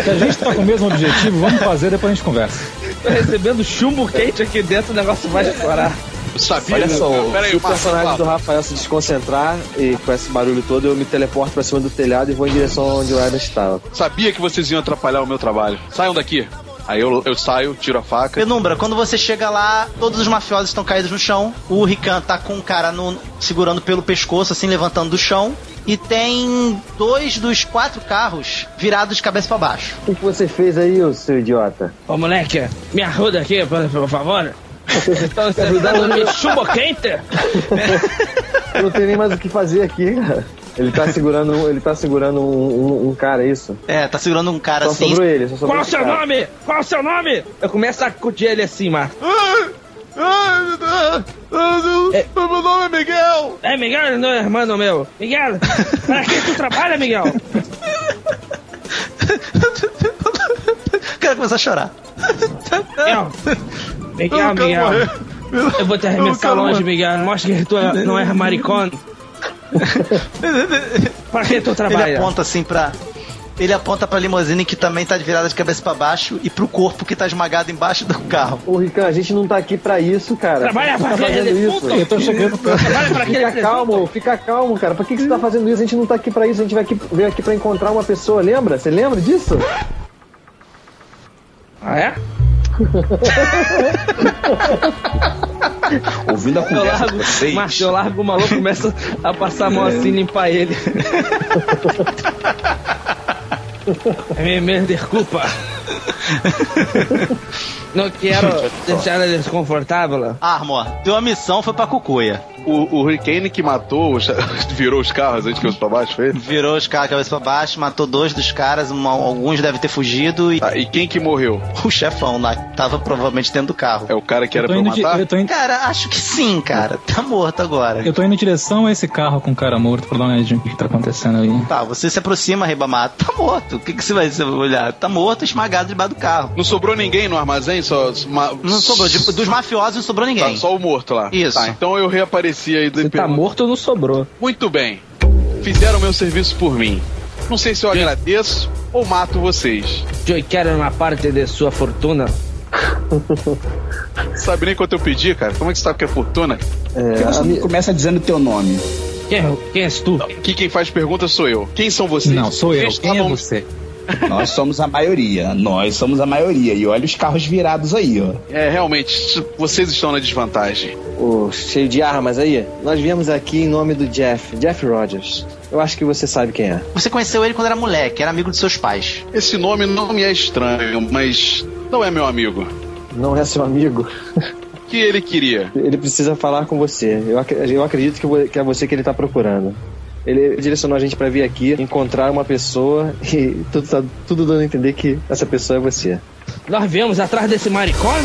H: se a gente tá com o mesmo objetivo, vamos fazer, depois a gente conversa.
G: Tô recebendo chumbo quente aqui dentro, o negócio vai estourar.
D: Eu sabia.
F: Olha só, o personagem do Rafael se desconcentrar e com esse barulho todo, eu me teleporto pra cima do telhado e vou em direção onde o Adam estava.
D: sabia que vocês iam atrapalhar o meu trabalho. Saiam daqui. Aí eu, eu saio, tiro a faca.
C: Penumbra, quando você chega lá, todos os mafiosos estão caídos no chão. O Rikan tá com um cara no- segurando pelo pescoço, assim, levantando do chão. E tem dois dos quatro carros virados de cabeça pra baixo.
F: O que você fez aí, ô seu idiota?
G: Ô moleque, me ajuda aqui, por, por favor. Estão ajudando me chumbo quente?
F: Eu não tenho nem mais o que fazer aqui, cara. Ele tá segurando, um- ele tá segurando um, um- um cara, isso?
C: É, tá segurando um cara
F: Só
C: assim.
F: sobrou ele, só sobrou
G: Qual o seu
F: cara.
G: nome? Qual o seu nome? Eu começo a sacudir ele assim, Marco. É.
D: Meu nome é Miguel!
G: É, Miguel, não é irmão meu. Miguel, para que tu trabalha, Miguel?
C: O cara começa a chorar.
G: Miguel, Miguel, Miguel. Eu vou te arremessar longe, Miguel. Mostra que tu é- não é maricón. Para que tu
C: Ele
G: trabalha?
C: aponta assim pra. Ele aponta pra limusine que também tá de virada de cabeça pra baixo e pro corpo que tá esmagado embaixo do carro.
F: Ô, Rican, a gente não tá aqui pra isso, cara.
G: Trabalha pra
F: você tá fazendo
G: defunto.
F: isso?
H: Eu tô chegando pra.
G: Trabalha para aquele
F: Fica calmo, fica calmo, cara. Por que, que você tá fazendo isso? A gente não tá aqui pra isso, a gente vai aqui, veio aqui pra encontrar uma pessoa, lembra? Você lembra disso?
G: Ah, é?
E: Ouvindo a
G: Eu
E: conversa
G: largo,
E: de vocês.
G: Eu largo o maluco começa a passar a mão assim e limpar ele. me, me desculpa. Não quero deixar ela desconfortável.
C: Armor, tua missão foi pra Cucuia.
D: O, o Hurricane que matou, os- virou os carros antes que eu pra baixo, foi ele?
C: Virou os caras cabeça pra baixo, matou dois dos caras, uma- alguns devem ter fugido e
D: Ah, e quem que morreu?
C: o chefão lá que tava provavelmente dentro do carro.
D: É o cara que era pra eu
H: indo de-
D: matar?
H: eu, tô indo,
C: Cara, acho que sim, cara. Tá morto agora.
H: eu tô indo em direção a esse carro com o cara morto pra dar uma olhadinha no que, que tá acontecendo aí.
C: Tá, você se aproxima, Ribamato. Tá morto. O que, que você vai olhar? Tá morto, esmagado debaixo do carro.
D: Não sobrou ninguém no armazém? Só, ma-
C: Não sobrou. de- dos mafiosos não sobrou
D: Tá,
C: ninguém.
D: só o morto lá.
C: Isso.
D: Tá, então eu reapareci aí.
G: Se tá morto, não sobrou.
D: Muito bem. Fizeram meu serviço por mim. Não sei se eu agradeço ou mato vocês.
G: Eu quero uma parte de sua fortuna.
D: Sabe nem quanto eu pedi, cara? Como é que você sabe que é fortuna?
E: Você não começa dizendo teu nome?
G: Quem, quem és tu?
D: Aqui quem faz pergunta sou eu. Quem são vocês?
H: Não, sou eu.
D: Vocês
H: Quem é você?
E: Nós somos a maioria. Nós somos a maioria. E olha os carros virados aí, ó.
D: É, realmente, vocês estão na desvantagem.
F: Ô, cheio de armas aí. Nós viemos aqui em nome do Jeff, Jeff Rogers. Eu acho que você sabe quem é.
C: Você conheceu ele quando era moleque, era amigo de seus pais.
D: Esse nome não me é estranho, mas não é meu amigo.
F: Não é seu amigo?
D: Que ele queria?
F: Ele precisa falar com você. Eu, ac- eu acredito que que é você que ele tá procurando. Ele direcionou a gente pra vir aqui encontrar uma pessoa e tudo, tá, tudo dando a entender que essa pessoa é você.
G: Nós viemos atrás desse maricón?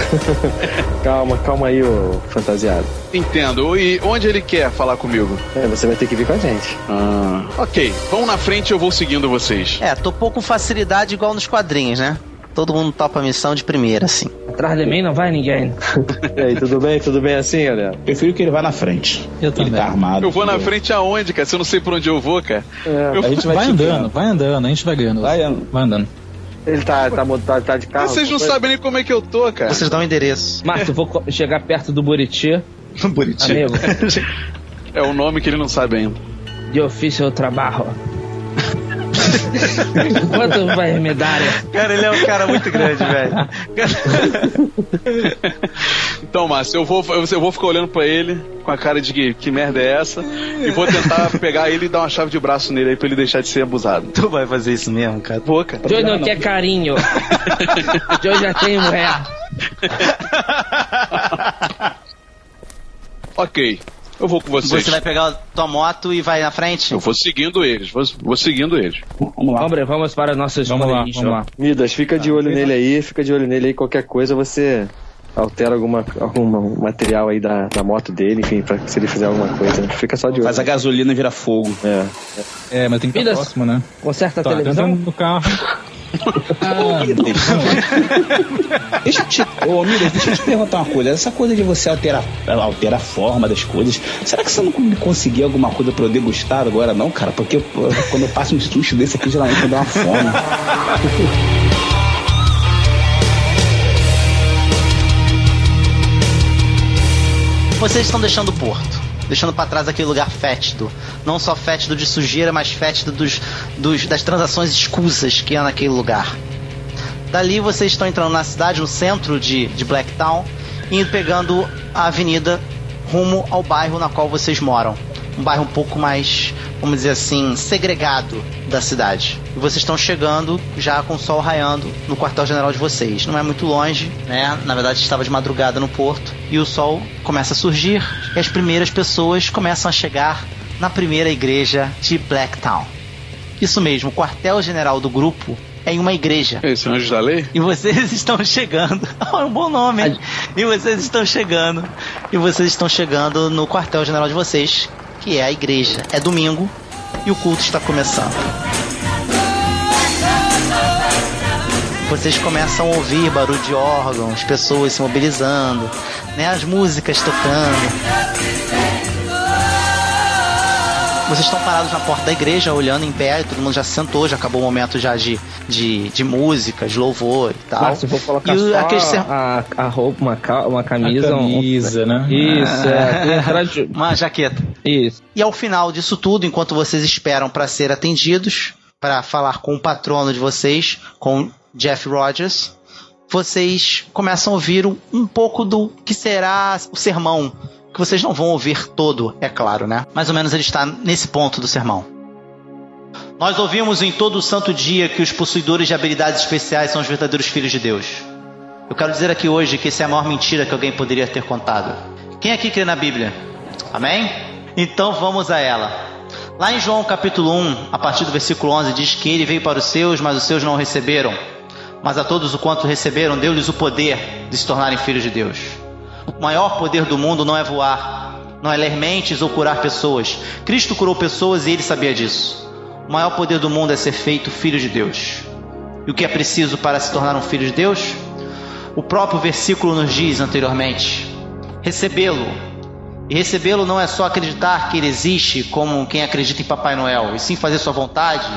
F: Calma, calma aí, ô fantasiado.
D: Entendo. E onde ele quer falar comigo?
F: É, você vai ter que vir com a gente.
D: Ah, ok. Vão na frente, eu vou seguindo vocês.
C: É, topou com facilidade igual nos quadrinhos, né? Todo mundo topa a missão de primeira, assim.
G: Atrás de mim não vai ninguém.
F: E aí, tudo bem? Tudo bem assim, galera?
E: Prefiro que ele vá na frente.
H: Eu
E: Ele
H: também.
E: tá armado.
D: Eu vou na frente aonde, cara? Se eu não sei por onde eu vou, cara.
F: É,
D: Eu-
E: A gente vai,
H: Vai andando, vai andando, a gente vai ganhando.
E: Vai andando.
H: Vai andando.
F: Ele tá, tá, tá, tá de carro?
D: Vocês não
F: Foi?
D: sabem nem como é que eu tô, cara.
C: Vocês dão o endereço.
G: Márcio, eu vou chegar perto do Buriti.
D: Bonitinho.
G: Amigo,
D: É o nome que ele não sabe ainda.
G: eu fiz seu trabalho. Quanto vai me dar?
C: Cara, ele é um cara muito grande, velho.
D: Então, Márcio, eu vou, eu vou ficar olhando pra ele com a cara de que, que merda é essa e vou tentar pegar ele e dar uma chave de braço nele aí pra ele deixar de ser abusado.
C: Tu vai fazer isso mesmo, cara?
D: Vou, cara.
G: Eu não quer carinho. Eu já tenho mulher.
D: Ok. Eu vou com vocês.
C: Você vai pegar a tua moto e vai na frente?
D: Eu vou seguindo eles, vou, vou seguindo eles.
E: Vamos lá.
G: Vamos, vamos para nossas
H: Vamos lá, vamos lá.
F: Midas, fica de olho nele aí, fica de olho nele aí. Qualquer coisa você altera alguma, algum material aí da, da moto dele, enfim, pra se ele fizer alguma coisa. Fica só de olho.
E: Faz a gasolina virar fogo.
F: É.
H: É, mas tem que estar
G: Midas.
H: próximo, né?
G: Conserta a
H: Tá,
G: televisão.
H: entrando no carro.
E: Ah, deixa eu te, ô, deixa eu te perguntar uma coisa. Essa coisa de você alterar, alterar a forma das coisas, será que você não conseguir alguma coisa pra eu degustar agora, não, cara? Porque pô, quando eu passo um susto desse aqui, geralmente me dá uma fome.
C: Vocês estão deixando o porto. Deixando pra trás aquele lugar fétido. Não só fétido de sujeira, mas fétido dos, dos- das transações escusas que há naquele lugar. Dali vocês estão entrando na cidade, no centro de, de Blacktown, e pegando a avenida rumo ao bairro na qual vocês moram. Um bairro um pouco mais, vamos dizer assim, segregado da cidade. E vocês estão chegando já com o sol raiando no quartel-general de vocês. Não é muito longe, né? Na verdade estava de madrugada no porto e o sol começa a surgir e as primeiras pessoas começam a chegar na primeira igreja de Blacktown. Isso mesmo, o quartel-general do grupo é em uma igreja.
D: Esse é o anjo da lei?
C: E vocês estão chegando. é um bom nome. hein? E vocês estão chegando. E vocês estão chegando no quartel-general de vocês, que é a igreja. É domingo e o culto está começando. Vocês começam a ouvir barulho de órgãos, pessoas se mobilizando, né? As músicas tocando. Vocês estão parados na porta da igreja, olhando em pé, todo mundo já se sentou, já acabou o momento já de, de, de música, de louvor e tal.
G: Márcio, vou colocar
C: E aquele ser-
G: a, a roupa, uma, ca- uma camisa.
H: A
G: um-
H: camisa, né?
G: Isso, é. De-
C: Uma jaqueta.
G: Isso.
C: E ao final disso tudo, enquanto vocês esperam para ser atendidos, para falar com o patrono de vocês, com Jeff Rogers, vocês começam a ouvir um, um pouco do que será o sermão. Que vocês não vão ouvir todo, é claro, né? Mais ou menos ele está nesse ponto do sermão. Nós ouvimos em todo o santo dia que os possuidores de habilidades especiais são os verdadeiros filhos de Deus. Eu quero dizer aqui hoje que essa é a maior mentira que alguém poderia ter contado. Quem aqui crê na Bíblia? Amém? Então vamos a ela. Lá em João capítulo 1, a partir do versículo 11, diz que ele veio para os seus, mas os seus não receberam. Mas a todos o quanto receberam, deu-lhes o poder de se tornarem filhos de Deus. O maior poder do mundo não é voar, não é ler mentes ou curar pessoas. Cristo curou pessoas e ele sabia disso. O maior poder do mundo é ser feito filho de Deus. E o que é preciso para se tornar um filho de Deus? O próprio versículo nos diz anteriormente: recebê-lo. E recebê-lo não é só acreditar que ele existe como quem acredita em Papai Noel, e sim fazer sua vontade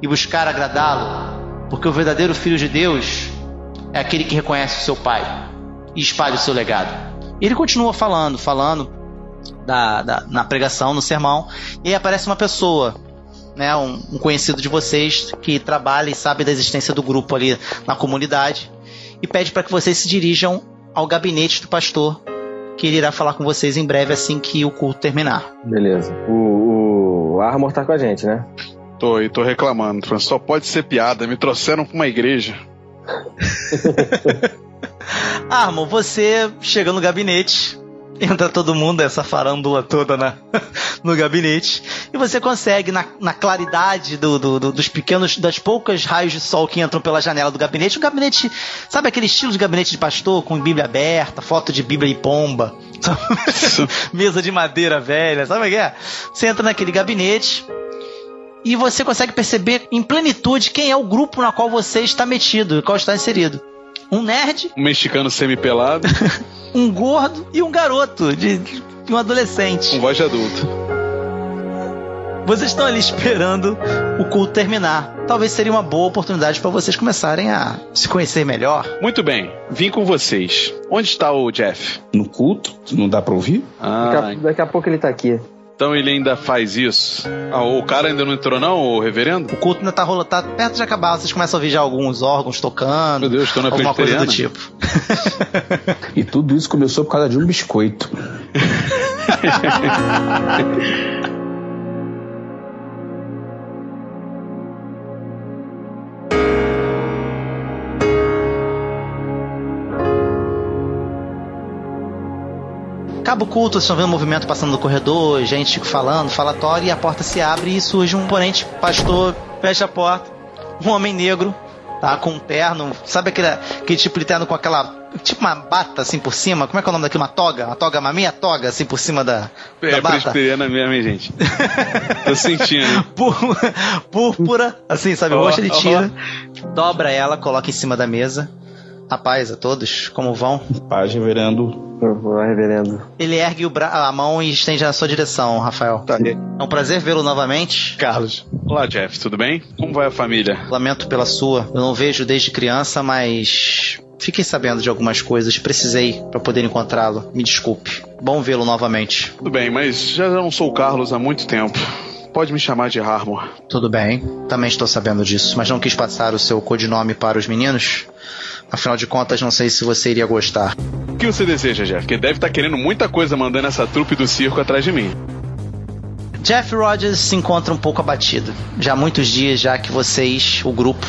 C: e buscar agradá-lo, porque o verdadeiro filho de Deus é aquele que reconhece o seu pai e espalha o seu legado. E ele continua falando, falando da, da- na pregação, no sermão, e aí aparece uma pessoa, né, um, um conhecido de vocês que trabalha e sabe da existência do grupo ali na comunidade e pede para que vocês se dirijam ao gabinete do pastor, que ele irá falar com vocês em breve assim que o culto terminar.
F: Beleza. O, o Armor tá com a gente, né?
D: Tô, e tô reclamando. Só pode ser piada. Me trouxeram pra uma igreja.
C: Armo, você chega no gabinete, entra todo mundo, essa farândula toda na, no gabinete, e você consegue, na, na claridade do- do- do- dos pequenos, das poucas raios de sol que entram pela janela do gabinete, o gabinete, sabe aquele estilo de gabinete de pastor, com Bíblia aberta, foto de Bíblia e pomba, mesa de madeira velha, sabe o que é? Você entra naquele gabinete, e você consegue perceber em plenitude quem é o grupo na qual você está metido, qual está inserido. Um nerd,
D: Um mexicano semi-pelado,
C: um gordo e um garoto, de, de um adolescente.
D: com voz de adulto.
C: Vocês estão ali esperando o culto terminar. Talvez seria uma boa oportunidade para vocês começarem a se conhecer melhor.
D: Muito bem, vim com vocês. Onde está o Jeff?
E: No culto? Não dá pra ouvir?
F: Daqui,
D: Ah,
F: a, daqui a pouco ele tá aqui.
D: Então ele ainda faz isso. Ah, o cara ainda não entrou, não, o reverendo?
C: O culto ainda tá rolando, tá perto de acabar. Vocês começam a ouvir já alguns órgãos tocando.
D: Meu Deus, tô na
C: alguma coisa do tipo.
E: E tudo isso começou por causa de um biscoito.
C: Acaba o culto, vocês estão vendo movimento passando no corredor, gente falando, falatório, e a porta se abre e surge um ponente, pastor, fecha a porta, um homem negro, tá? Com um terno, sabe aquele, aquele tipo de terno com aquela. Tipo uma bata assim por cima? Como é que é o nome daquilo? Uma toga? Uma toga, uma meia toga assim por cima da, da
D: É
C: bata?
D: presbiteriana mesmo, hein, gente? Tô sentindo.
C: Púr- Púrpura, assim, sabe?
D: Ó,
C: Roxa de tira. Dobra ela, coloca em cima da mesa. A paz a todos, como vão?
E: Paz, reverendo.
F: Vai, reverendo.
C: Ele ergue o bra- a mão e estende na sua direção, Rafael.
D: Tá.
C: É um prazer vê-lo novamente.
D: Carlos. Olá, Jeff, tudo bem? Como vai a família?
C: Lamento pela sua. Eu não vejo desde criança, mas fiquei sabendo de algumas coisas. Precisei para poder encontrá-lo. Me desculpe. Bom vê-lo novamente.
D: Tudo bem, mas já não sou o Carlos há muito tempo. Pode me chamar de Harmor.
C: Tudo bem. Também estou sabendo disso, mas não quis passar o seu codinome para os meninos. Afinal de contas, não sei se você iria gostar.
D: O que você deseja, Jeff? Porque deve estar querendo muita coisa mandando essa trupe do circo atrás de mim.
C: Jeff Rogers se encontra um pouco abatido. Já há muitos dias já que vocês, o grupo,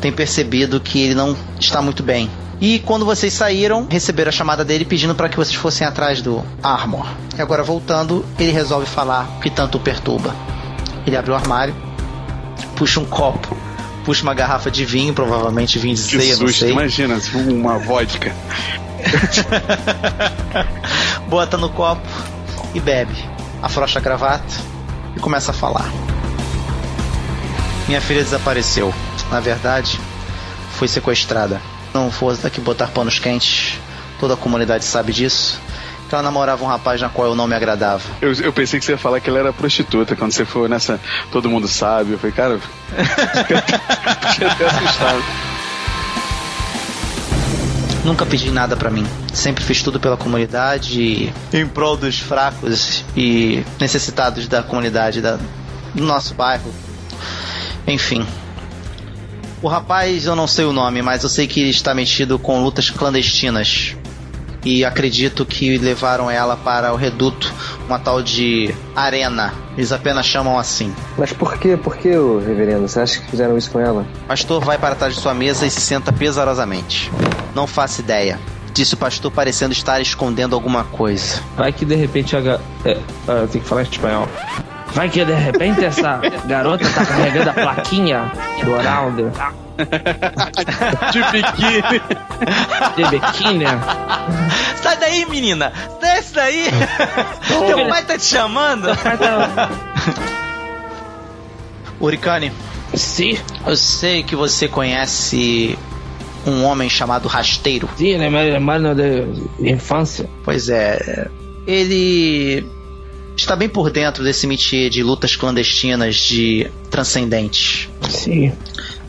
C: têm percebido que ele não está muito bem. E quando vocês saíram, receberam a chamada dele pedindo para que vocês fossem atrás do Armor. E agora voltando, ele resolve falar o que tanto o perturba. Ele abre o armário, puxa um copo, puxa uma garrafa de vinho, provavelmente vinho de
D: Que
C: ceia, não
D: susto,
C: sei.
D: imagina, uma vodka.
C: bota no copo e bebe. Afrouxa a gravata e começa a falar. Minha filha desapareceu. Na verdade, foi sequestrada. Não fosse daqui botar panos quentes. Toda a comunidade sabe disso. Que ela namorava um rapaz na qual eu não me agradava.
D: Eu, eu pensei que você ia falar que ela era prostituta. Quando você for nessa, todo mundo sabe. Eu falei, cara, fiquei até assustado.
C: Nunca pedi nada pra mim. Sempre fiz tudo pela comunidade e em prol dos fracos e necessitados da comunidade da, do nosso bairro. Enfim. O rapaz, eu não sei o nome, mas eu sei que ele está metido com lutas clandestinas. E acredito que levaram ela para o reduto, uma tal de arena. Eles apenas chamam assim.
F: Mas por quê? Por que, ô, reverendo? Você acha que fizeram isso com ela?
C: O pastor vai para trás de sua mesa e se senta pesarosamente. Não faço ideia. Disse o pastor parecendo estar escondendo alguma coisa.
G: Vai que de repente a ga... é, ah, eu tenho que falar em espanhol. Vai que de repente essa garota tá carregando a plaquinha do Oraldo
D: De biquíni.
G: de biquíni.
C: Sai daí, menina! Desce daí! Teu pai tá te chamando! Uricane,
G: Sim,
C: eu sei que você conhece um homem chamado Rasteiro.
G: sim, ele é meu irmão de infância.
C: Pois é, ele está bem por dentro desse métier de lutas clandestinas de transcendentes.
G: Sim.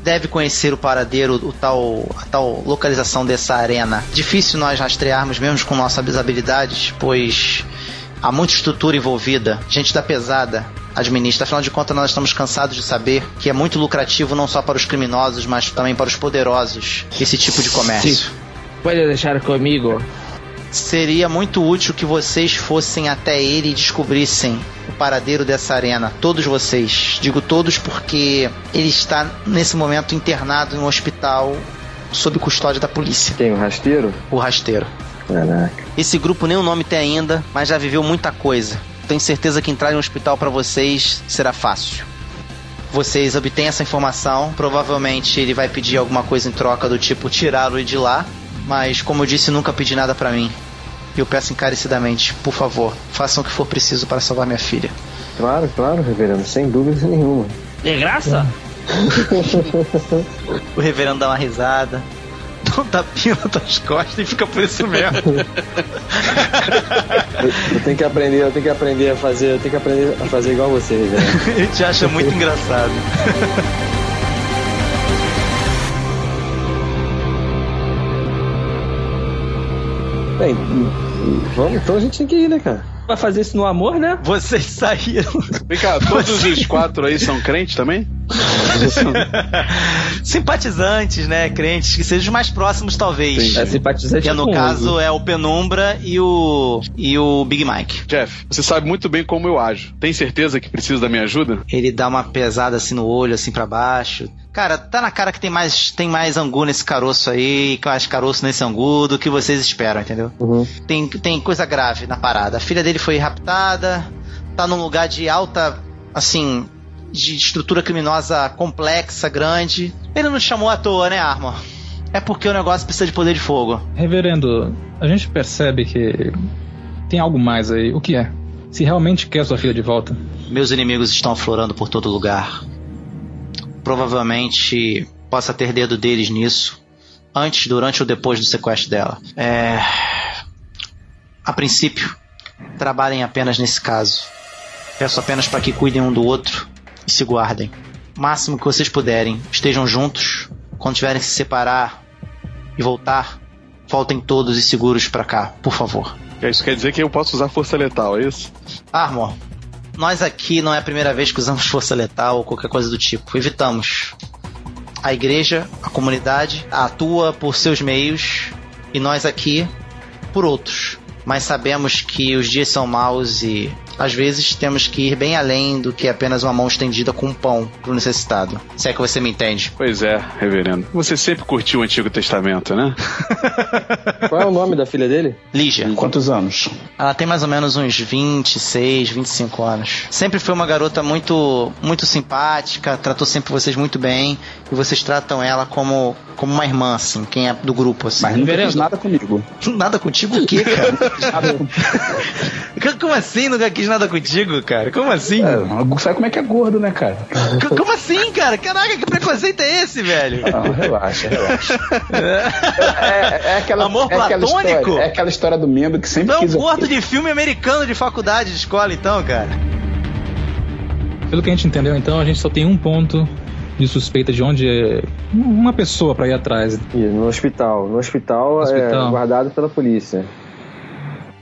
C: Deve conhecer o paradeiro, o tal, a tal localização dessa arena. Difícil nós rastrearmos mesmo com nossas habilidades, pois há muita estrutura envolvida, gente da pesada administra. Afinal de contas, nós estamos cansados de saber que é muito lucrativo não só para os criminosos, mas também para os poderosos esse tipo de comércio.
G: Sim. Pode deixar comigo.
C: Seria muito útil que vocês fossem até ele e descobrissem o paradeiro dessa arena. Todos vocês. Digo todos porque ele está nesse momento internado em um hospital sob custódia da polícia.
F: Quem? O rasteiro?
C: O rasteiro.
F: Caraca.
C: Esse grupo nem o nome tem ainda, mas já viveu muita coisa. Tenho certeza que entrar em um hospital para vocês será fácil. Vocês obtêm essa informação, provavelmente ele vai pedir alguma coisa em troca do tipo tirá-lo de lá, mas como eu disse, nunca pedi nada para mim. E eu peço encarecidamente, por favor, façam o que for preciso para salvar minha filha.
F: Claro, claro, reverendo, sem dúvida nenhuma.
G: De graça?
C: O reverendo dá uma risada, dá um tapinha nas tuas costas e fica por isso mesmo.
F: Eu, eu tenho que aprender, eu tenho que aprender a fazer, eu tenho que aprender a fazer igual você, reverendo.
C: Ele te acha muito engraçado.
F: Bem, vamos, então a gente tem que ir, né, cara?
G: Vai fazer isso no amor, né?
C: Vocês saíram.
D: Vem cá, todos os quatro aí são crentes também?
C: Simpatizantes, né? Crentes, que sejam os mais próximos, talvez.
G: É simpatizante
C: Que no
G: com
C: caso é o Penumbra e o. e o Big Mike.
D: Jeff, você sabe muito bem como eu ajo. Tem certeza que precisa da minha ajuda?
C: Ele dá uma pesada assim no olho, assim pra baixo. Cara, tá na cara que tem mais, tem mais angu nesse caroço aí, que mais caroço nesse angu do que vocês esperam, entendeu?
F: Uhum.
C: Tem, tem coisa grave na parada. A filha dele foi raptada, tá num lugar de alta, assim, de estrutura criminosa complexa, grande. Ele não chamou à toa, né, Armor? É porque o negócio precisa de poder de fogo.
H: Reverendo, a gente percebe que tem algo mais aí. O que é? Se realmente quer sua filha de volta.
C: Meus inimigos estão aflorando por todo lugar. Provavelmente possa ter dedo deles nisso, antes, durante ou depois do sequestro dela. É... A princípio, trabalhem apenas nesse caso. Peço apenas para que cuidem um do outro e se guardem. Máximo que vocês puderem, estejam juntos. Quando tiverem que se separar e voltar, voltem todos e seguros para cá, por favor.
D: Isso quer dizer que eu posso usar força letal, é isso?
C: Armor, nós aqui não é a primeira vez que usamos força letal ou qualquer coisa do tipo. Evitamos. A igreja, a comunidade, atua por seus meios e nós aqui por outros. Mas sabemos que os dias são maus e às vezes temos que ir bem além do que apenas uma mão estendida com um pão pro necessitado. Se é que você me entende.
D: Pois é, reverendo. Você sempre curtiu o Antigo Testamento, né?
F: Qual é o nome da filha dele?
C: Lígia.
E: Quantos anos?
C: Ela tem mais ou menos uns 26, 25 anos. Sempre foi uma garota muito muito simpática, tratou sempre vocês muito bem e vocês tratam ela como como uma irmã assim, quem é do grupo assim.
E: Mas nunca fez nada comigo.
C: Nada contigo o quê, cara?
E: Nada com-
C: Como assim nunca quis nada contigo, cara? Como assim?
E: É, sabe como é que é gordo, né, cara?
C: C- Como assim, cara? Caraca, que preconceito é esse, velho?
E: Não, relaxa, relaxa. É, é aquela,
C: Amor
E: é aquela história, é aquela história do membro que sempre
C: Tu é um
E: quis.
C: gordo de filme americano de faculdade, de escola, então, cara.
H: Pelo que a gente entendeu, então, a gente só tem um ponto de suspeita de onde é uma pessoa pra ir atrás.
F: Ih, No hospital. No hospital,
H: Hospital.
F: é guardado pela polícia.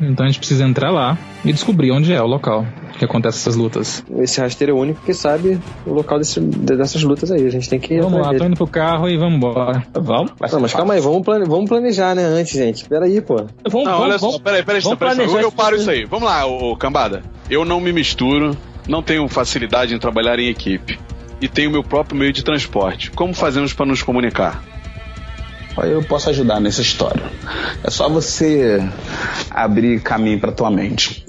H: Então a gente precisa entrar lá e descobrir onde é o local que acontece essas lutas.
F: Esse rasteiro é o único que sabe o local desse- dessas lutas aí. A gente tem que ir
H: Vamos lá, tô
F: dele.
H: indo pro carro e vamos embora.
E: Vamos?
F: Não, mas calma aí, vamos, plane- vamos planejar, né, antes, gente. Pera aí, pô.
G: Vamos,
D: Não,
G: vamos,
D: olha
G: vamos,
D: só, peraí, peraí,
G: vamos
D: peraí,
G: planejar
D: eu, eu paro isso aí. Vamos lá, ô, ô, cambada. Eu não me misturo, não tenho facilidade em trabalhar em equipe. E tenho meu próprio meio de transporte. Como fazemos para nos comunicar?
E: Eu posso ajudar nessa história. É só você abrir caminho pra tua mente.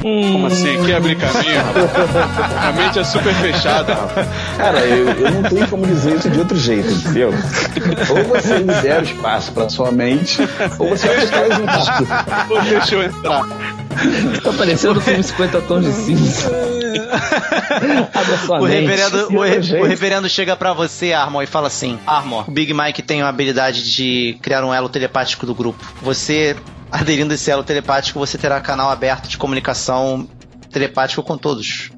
D: Como assim? Quer abrir caminho? rapaz? A mente é super fechada, rapaz.
E: Cara, eu, eu não tenho como dizer isso de outro jeito, entendeu? Ou você libera o espaço pra sua mente, ou você vai ficar exultado.
D: Pô, Deixa eu entrar.
G: Tá parecendo o filme 50 Tons de Cinza. Abra sua
C: O
G: mente.
C: reverendo, o, re- o reverendo chega pra você, Armor, e fala assim: Armor, o Big Mike tem a habilidade de criar um elo telepático do grupo. Você, aderindo a esse elo telepático, você terá canal aberto de comunicação telepático com todos.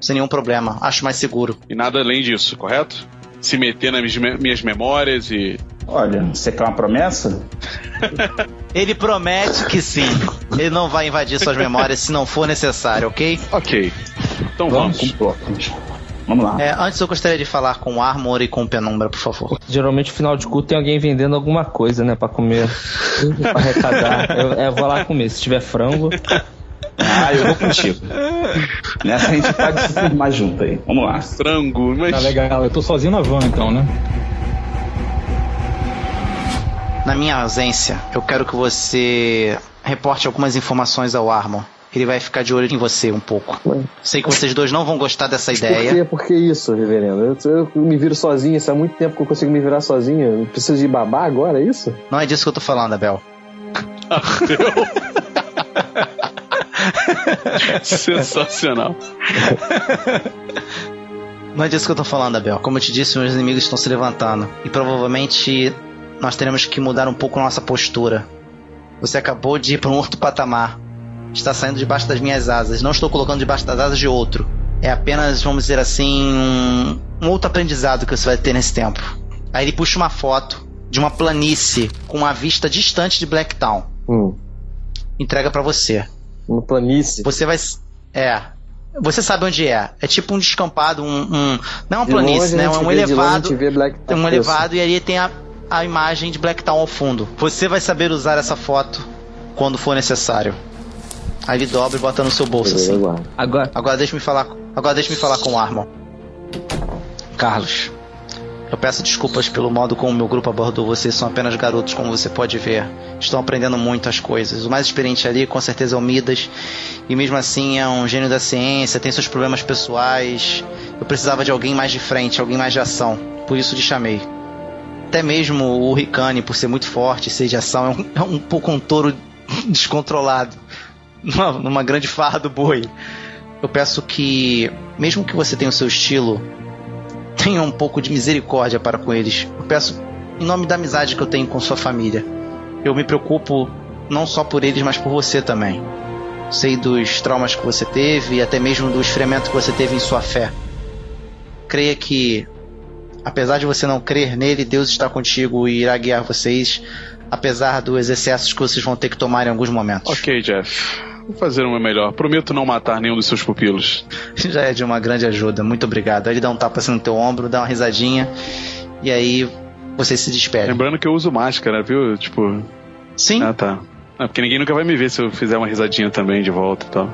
C: Sem nenhum problema. Acho mais seguro.
D: E nada além disso, correto? Se meter nas minhas- memórias e.
E: Olha, você quer uma promessa?
C: Ele promete que sim. Ele não vai invadir suas memórias se não for necessário, ok?
D: Ok. Então vamos.
E: Blocos. Vamos lá.
C: É, antes eu gostaria de falar com o Armor e com o Penumbra, por favor.
G: Geralmente, no final de culto, tem alguém vendendo alguma coisa, né? Pra comer. pra arrecadar. Eu, eu vou lá comer. Se tiver frango.
E: Ah, eu vou contigo. Nessa a gente pode se firmar junto aí. Vamos lá.
D: Frango, mas.
H: Tá legal, eu tô sozinho na van então, né?
C: Na minha ausência, eu quero que você reporte algumas informações ao Armor. Ele vai ficar de olho em você um pouco. Sei que vocês dois não vão gostar dessa
F: Por
C: ideia.
F: quê? Por que isso, reverendo? Eu, eu me viro sozinho, isso há muito tempo que eu consigo me virar sozinho. Eu preciso de babá agora, é isso?
C: Não é disso que eu tô falando, Abel.
D: Sensacional.
C: Não é disso que eu tô falando, Abel. Como eu te disse, meus inimigos estão se levantando. E provavelmente nós teremos que mudar um pouco nossa postura. Você acabou de ir para um outro patamar. Está saindo debaixo das minhas asas. Não estou colocando debaixo das asas de outro. É apenas, vamos dizer assim, um, um outro aprendizado que você vai ter nesse tempo. Aí ele puxa uma foto de uma planície com uma vista distante de Blacktown.
F: Hum,
C: Entrega para você.
F: uma planície.
C: Você vai. É. Você sabe onde é. É tipo um descampado, um. um- não é uma planície, né? É um
F: vê,
C: elevado.
F: Black
C: Tem um elevado e ali tem a, a imagem de Blacktown ao fundo. Você vai saber usar essa foto quando for necessário. Aí ele dobra e bota no seu bolso assim.
G: Agora,
C: Agora deixa-me falar. Agora deixa-me falar com o Armon. Carlos, eu peço desculpas pelo modo como meu grupo abordou vocês. São apenas garotos, como você pode ver. Estão aprendendo muito as coisas. O mais experiente ali, com certeza, é o Midas. E mesmo assim, é um gênio da ciência, tem seus problemas pessoais. Eu precisava de alguém mais de frente, alguém mais de ação. Por isso te chamei. Até mesmo o Ricane, por ser muito forte e ser de ação, é um, é um pouco um touro descontrolado. Numa, numa grande farra do boi. Eu peço que, mesmo que você tenha o seu estilo, tenha um pouco de misericórdia para com eles. Eu peço, em nome da amizade que eu tenho com sua família. Eu me preocupo não só por eles, mas por você também. Sei dos traumas que você teve e até mesmo do esfriamento que você teve em sua fé. Creia que, apesar de você não crer nele, Deus está contigo e irá guiar vocês, apesar dos excessos que vocês vão ter que tomar em alguns momentos.
D: Ok, Jeff. Vou fazer o meu melhor. Prometo não matar nenhum dos seus pupilos.
C: Já é de uma grande ajuda, muito obrigado. Aí ele dá um tapa assim no teu ombro, dá uma risadinha e aí você se despede.
D: Lembrando que eu uso máscara, viu? Tipo.
C: Sim,
D: Ah, tá. É porque ninguém nunca vai me ver se eu fizer uma risadinha também de volta e tal.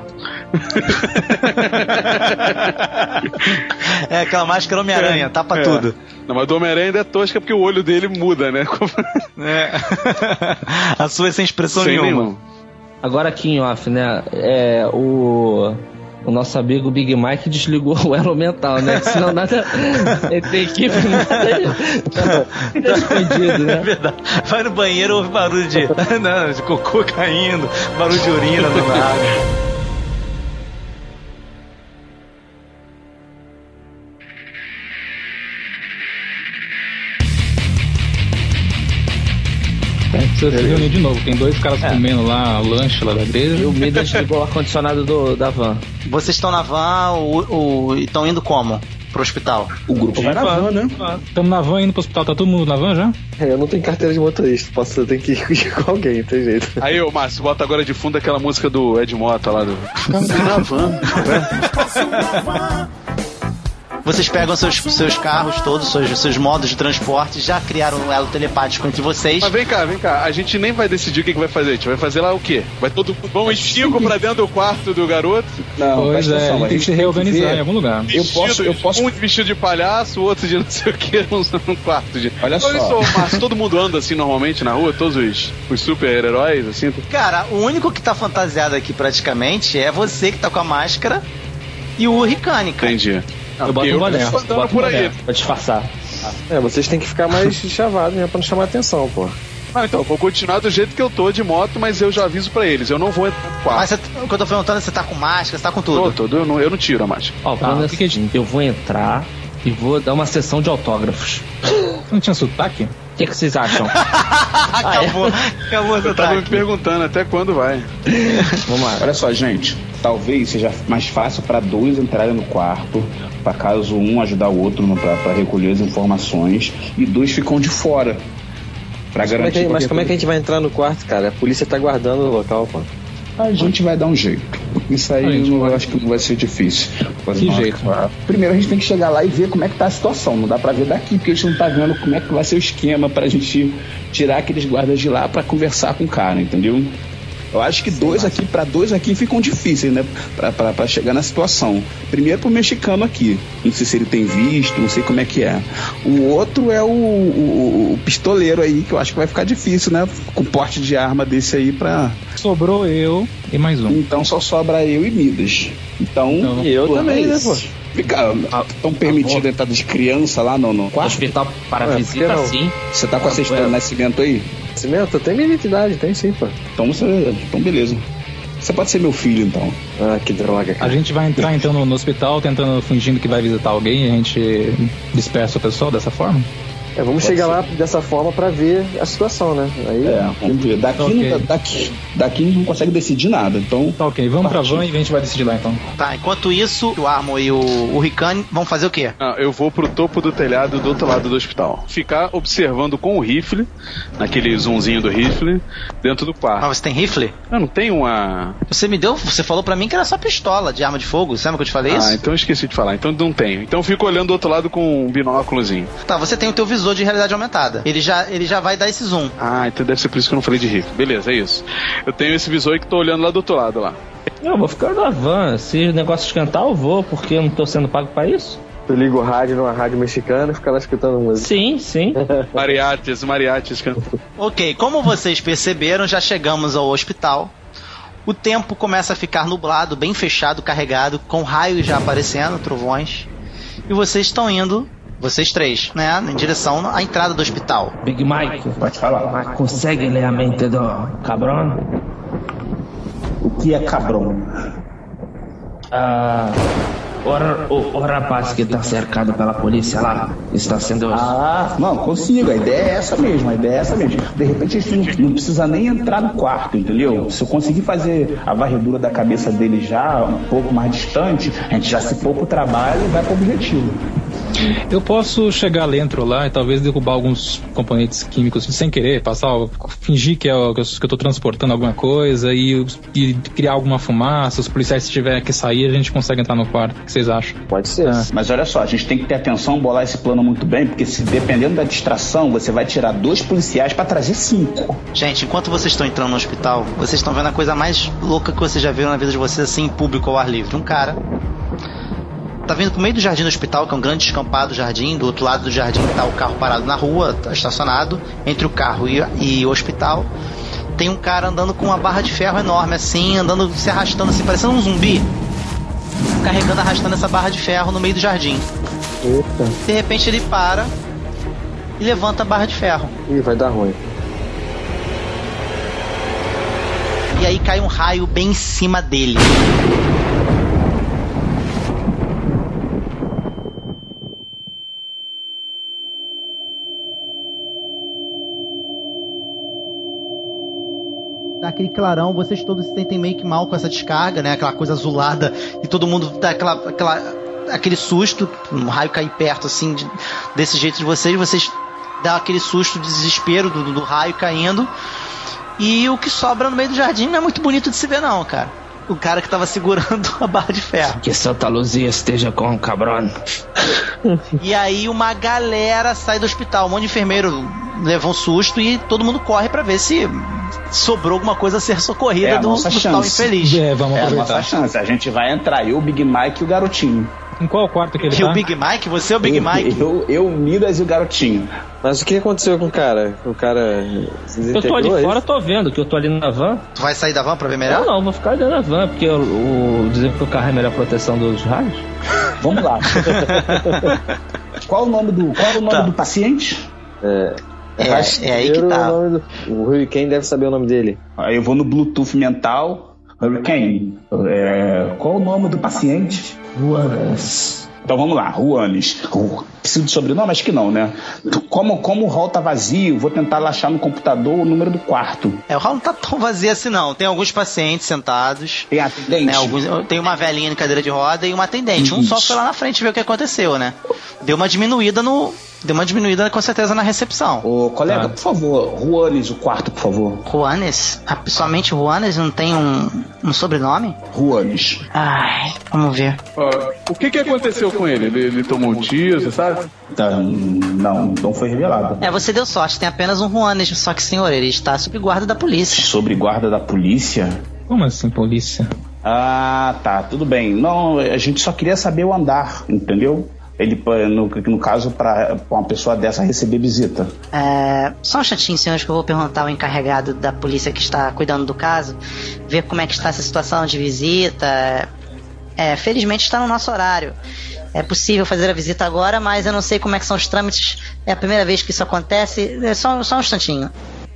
C: é aquela máscara Homem-Aranha, tapa
D: É.
C: tudo.
D: Não, mas do Homem-Aranha ainda é tosca porque o olho dele muda, né?
C: É. A sua é sem expressão
D: Sem
C: nenhuma.
D: nenhum.
G: Agora aqui em off, né? É, o, o nosso amigo Big Mike desligou o elo mental, né? Senão nada. Ele tem equipe nada. Fica escondido,
C: É
G: né?
C: verdade. Vai no banheiro, ouve barulho de, não, de cocô caindo, barulho de urina dando água.
H: Precisa se reunir de novo. Tem dois caras comendo lá o lanche lá da igreja.
G: E o Midas ligou o ar-condicionado do- da van.
C: Vocês estão na van o, o, e estão indo como? Pro hospital.
E: O grupo vai na van, né?
H: Estamos na van indo pro hospital. Tá todo mundo na van já?
F: É, eu não tenho carteira de motorista, posso eu tenho que ir com alguém, não tem jeito.
D: Aí, ô Márcio, bota agora de fundo aquela música do Ed Mota lá do. Na van.
C: Vocês pegam seus, seus carros todos, seus, seus modos de transporte, já criaram um elo telepático entre vocês.
D: Mas vem cá, vem cá. A gente nem vai decidir o que, que vai fazer. A gente vai fazer lá o quê? Vai todo vão em cinco pra dentro do quarto do garoto.
E: Não,
H: pois é,
E: atenção,
H: a gente tem que se reorganizar em algum lugar.
E: Eu posso, eu posso.
D: Um vestido de palhaço, o outro de não sei o que, num quarto de.
E: Olha
D: Olha
E: só.
D: só, Márcio, todo mundo anda assim normalmente na rua, todos os, os super-heróis, assim.
C: Cara, o único que tá fantasiado aqui praticamente é você que tá com a máscara e o Ricane, cara.
D: Entendi.
G: Eu boto
D: eu
G: um boné.
D: tô
G: Eu boto um
D: por aí.
G: boné pra disfarçar.
F: É, vocês têm que ficar mais chavados, né, pra não chamar atenção, pô.
D: Ah, então, vou continuar do jeito que eu tô de moto, mas eu já aviso pra eles, eu não vou entrar no quarto.
C: Mas você- o que eu tô perguntando é se você tá com máscara, você tá com tudo.
D: Tô, todo, eu não, eu não tiro a máscara.
G: Ó, o
H: Ah,
G: é
H: o que que a gente-
G: seguinte, eu vou entrar e vou dar uma sessão de autógrafos.
H: Você não tinha sotaque?
G: O que, que vocês acham?
C: acabou, acabou essa
D: Eu tava me perguntando até quando vai.
G: Vamos lá.
E: Olha só, gente. Talvez seja mais fácil para dois entrarem no quarto, para caso um ajudar o outro para recolher as informações, e dois ficam de fora. Pra
F: Como é
E: garantir.
F: que- mas como é que a gente vai entrar no quarto, cara? A polícia tá guardando o local, pô.
E: A gente vai dar um jeito. Isso aí não-
H: vai.
E: eu acho que não vai ser difícil.
H: Que jeito?
E: Primeiro a gente tem que chegar lá e ver como é que tá a situação. Não dá pra ver daqui, porque a gente não tá vendo como é que vai ser o esquema pra gente tirar aqueles guardas de lá pra conversar com o cara, entendeu? Eu acho que dois aqui, pra dois aqui ficam difíceis, né? Pra chegar na situação. Primeiro pro mexicano aqui. Não sei se ele tem visto, não sei como é que é. O outro é o, o- o pistoleiro aí, que eu acho que vai ficar difícil, né? Com porte de arma desse aí pra,
H: Sobrou eu e mais um.
E: então só sobra eu e Midas. Então.
H: Então,
F: eu
E: pô,
F: também,
E: é
F: né, pô?
E: Fica. Tão permitido entrar de criança lá no, no quarto?
G: Hospital para
F: Ué, por
G: visita, sim.
E: Você tá com a certidão
G: Ué.
E: de nascimento aí?
F: Cimento, tem minha identidade, tem sim, pô.
E: Então você. Então beleza. Você pode ser meu filho, então.
F: Ah, que droga,
H: A
F: cara.
H: gente vai entrar então no, no hospital tentando fingindo que vai visitar alguém e a gente dispersa o pessoal dessa forma?
F: É, vamos
E: Pode
F: chegar
E: ser.
F: lá dessa forma pra ver a situação, né? Aí,
E: É, vamos ver. Daqui,
H: Ok.
E: não- daqui, daqui a gente não consegue decidir nada. Então,
H: Tá ok, vamos pra
E: Partiu.
H: van e a gente vai decidir lá então.
C: Tá, enquanto isso, o Armo e o, o Ricane vão fazer o quê?
D: Ah, eu vou pro topo do telhado do outro lado do hospital. Ficar observando com o rifle, naquele zoomzinho do rifle, dentro do quarto.
C: Ah, você tem rifle?
D: Eu não tenho uma.
C: Você me deu, você falou pra mim que era só pistola de arma de fogo, você lembra que eu te falei isso?
D: Ah, então eu esqueci de falar. Então não tenho. Então eu fico olhando do outro lado com um binóculozinho.
C: Tá, você tem o teu visor de realidade aumentada. Ele já, ele já vai dar esse zoom.
D: Ah, então deve ser por isso que eu não falei de rifle. Beleza, é isso. Eu tenho esse visor aí que tô olhando lá do outro lado lá.
G: Eu vou ficar na van. Se o negócio esquentar, eu vou, porque eu não tô sendo pago pra isso.
F: tu liga o rádio numa rádio mexicana e fica lá escutando música.
G: Sim, sim.
D: Mariates, mariates. can-
C: Ok, como vocês perceberam, já chegamos ao hospital. O tempo começa a ficar nublado, bem fechado, carregado, com raios já aparecendo, trovões. E vocês estão indo, vocês três, né, em direção à entrada do hospital.
G: Big Mike,
E: pode falar.
G: consegue ler a mente do cabrão?
E: O que é cabrão?
G: Ah, o, o- o rapaz que está cercado pela polícia lá está sendo.
E: Ah, não, consigo. A ideia é essa mesmo. A ideia é essa mesmo. De repente a gente não, não precisa nem entrar no quarto, entendeu? Se eu conseguir fazer a varredura da cabeça dele já um pouco mais distante, a gente já se poupa o trabalho e vai pro objetivo.
H: Eu posso chegar dentro lá e talvez derrubar alguns componentes químicos sem querer, passar, fingir que, é, o- que eu tô transportando alguma coisa e, e criar alguma fumaça. Os policiais, se tiver que sair, a gente consegue entrar no quarto. O que vocês acham?
F: Pode ser.
H: Ah.
E: Mas olha só, a gente tem que ter atenção, bolar esse plano muito bem, porque se dependendo da distração, você vai tirar dois policiais pra trazer cinco.
C: Gente, enquanto vocês estão entrando no hospital, vocês estão vendo a coisa mais louca que vocês já viram na vida de vocês, assim, em público ao ar livre. Um cara tá vindo pro meio do jardim do hospital, que é um grande descampado jardim. Do outro lado do jardim tá o carro parado na rua, tá estacionado. Entre o carro e, e o hospital, tem um cara andando com uma barra de ferro enorme, assim, andando, se arrastando, assim, parecendo um zumbi. Carregando, arrastando essa barra de ferro no meio do jardim.
F: Eita.
C: De repente ele para e levanta a barra de ferro.
F: Ih, vai dar ruim.
C: E aí cai um raio bem em cima dele. Aquele clarão, vocês todos se sentem meio que mal com essa descarga, né? Aquela coisa azulada e todo mundo dá aquela, aquela, aquele susto, um raio cair perto assim, de- desse jeito de vocês, vocês dá aquele susto de desespero do, do raio caindo. E o que sobra no meio do jardim não é muito bonito de se ver, não, cara. O cara que tava segurando a barra de ferro.
G: Que Santa Luzia esteja com o cabrão.
C: E aí uma galera sai do hospital. Um monte de enfermeiro leva um susto e todo mundo corre pra ver se sobrou alguma coisa a ser socorrida
E: É a
C: do, do hospital
E: chance.
C: infeliz.
H: É, vamos
E: É a
H: aproveitar.
E: nossa chance. A gente vai entrar, eu, o Big Mike e o garotinho.
H: Em qual quarto que ele
C: E
H: tá?
C: o Big Mike? Você é o Big
E: eu,
C: Mike?
E: Eu, eu, o Midas e o garotinho.
F: Mas o que aconteceu com o cara? O cara se
G: Eu tô ali
F: é
G: fora, tô vendo que eu tô ali na van.
C: Tu vai sair da van pra ver melhor?
G: Eu não, vou ficar ali na van, porque o, o dizer que o carro é a melhor proteção dos raios.
E: Vamos lá. qual o nome do, qual é o nome
C: Tá.
E: do paciente?
C: É, é aí que tá.
F: O, nome do... o Hurricane deve saber o nome dele.
E: Aí eu vou no Bluetooth mental. Hurricane. É, qual o nome do paciente?
G: Juanas.
E: Então vamos lá, Juanes. Preciso de sobrenome? Acho que não, né? Como, como o hall tá vazio, vou tentar achar no computador o número do quarto.
C: É, o hall não tá tão vazio assim, não. Tem alguns pacientes sentados.
E: Tem atendente?
C: Né, alguns, tem uma velhinha em cadeira de roda e uma atendente. Um só foi lá na frente ver o que aconteceu, né? Deu uma diminuída no. Deu uma diminuída com certeza na recepção.
E: Ô, colega,
H: Tá.
E: por favor, Juanes, o quarto, por favor.
C: Juanes? Ah, somente Juanes não tem um, um sobrenome?
E: Juanes.
C: Ai, vamos ver.
D: Ó, o que que aconteceu com ele? Ele, ele tomou um tiro, você sabe?
E: Tá, não, não foi revelado.
C: É, você deu sorte, tem apenas um Juanes, só que, senhor, ele está sob guarda da polícia.
E: Sobre guarda da polícia?
H: Como assim, polícia?
E: Ah, tá, tudo bem. Não, a gente só queria saber o andar, entendeu? Ele, no, no caso, para uma pessoa dessa receber visita.
I: É, só um chatinho, senhores, que eu vou perguntar ao encarregado da polícia que está cuidando do caso, ver como é que está essa situação de visita. É, felizmente está no nosso horário. É possível fazer a visita agora, mas eu não sei como é que são os trâmites. É a primeira vez que isso acontece. É só, só um instantinho.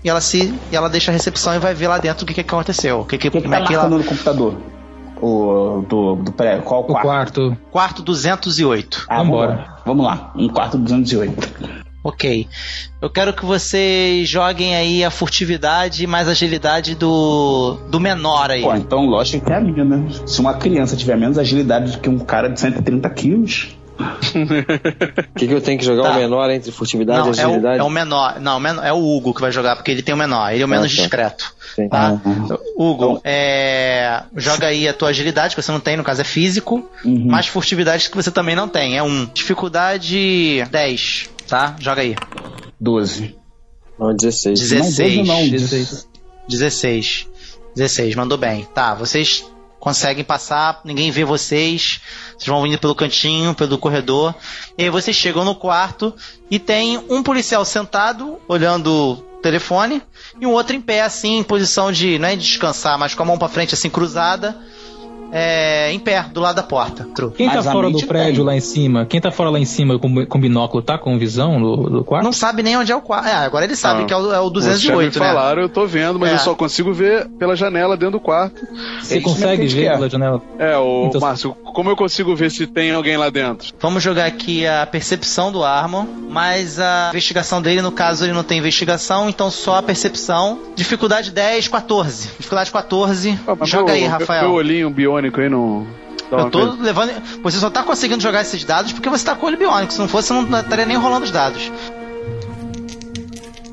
C: E ela se. E ela deixa a recepção e vai ver lá dentro o que, que aconteceu. O que, que,
E: que, que
C: como
E: tá
C: é que ela.
E: no computador? O do, do pré, qual
H: O
E: quarto?
H: quarto.
C: Quarto 208.
E: Ah,
H: Vambora.
E: Vamos lá, um quarto 208.
C: Ok. Eu quero que vocês joguem aí a furtividade mais agilidade do, do menor aí.
E: Pô, então lógico que é a minha, né? Se uma criança tiver menos agilidade do que um cara de 130 quilos.
F: O que, que eu tenho que jogar
C: Tá.
F: o menor entre furtividade
C: Não,
F: e
C: é o,
F: agilidade?
C: é o menor. Não, é o Hugo que vai jogar, porque ele tem o menor. Ele é o menos
F: Ah, tá.
C: discreto.
F: Sim.
C: Tá?
E: Uhum.
C: Hugo, é, joga aí a tua agilidade, que você não tem, no caso é físico,
E: Uhum.
C: mais furtividade que você também não tem. É um. Dificuldade 10, tá? Joga aí.
E: 12.
F: Não, 16.
C: 16.
E: Não, 12 não.
G: 16.
C: 16. 16, mandou bem. Tá, vocês conseguem passar, ninguém vê vocês. Vocês vão indo pelo cantinho, pelo corredor. E aí vocês chegam no quarto e tem um policial sentado, olhando o telefone, e um outro em pé, assim, em posição de, não é de descansar, mas com a mão pra frente, assim, cruzada, é, em pé, do lado da porta. Tru.
H: Quem tá fora do prédio
E: tem.
H: lá em cima? Quem tá fora lá em cima com, com binóculo tá com visão do, do quarto?
C: Não sabe nem onde é o quarto. É, agora ele sabe
D: Ah,
C: que é o, é o
D: Vocês já me
C: 208, né?
D: falaram, eu tô vendo, mas
C: É.
D: eu só consigo ver pela janela dentro do quarto.
H: Você
E: isso
H: consegue
E: gente
H: ver
E: quer.
H: pela janela?
D: É, o
H: Então-
D: Márcio, como eu consigo ver se tem alguém lá dentro?
C: Vamos jogar aqui a percepção do Armor, mas a investigação dele, no caso, ele não tem investigação, então só a percepção. Dificuldade 10, 14. Dificuldade 14.
D: Ah,
C: Joga
D: meu-
C: aí, Rafael.
D: Meu olhinho biônico aí não. dá
C: Eu tô
D: coisa.
C: levando. Você só tá conseguindo jogar esses dados porque você tá com o olho biônico. Se não fosse, você não estaria nem rolando os dados.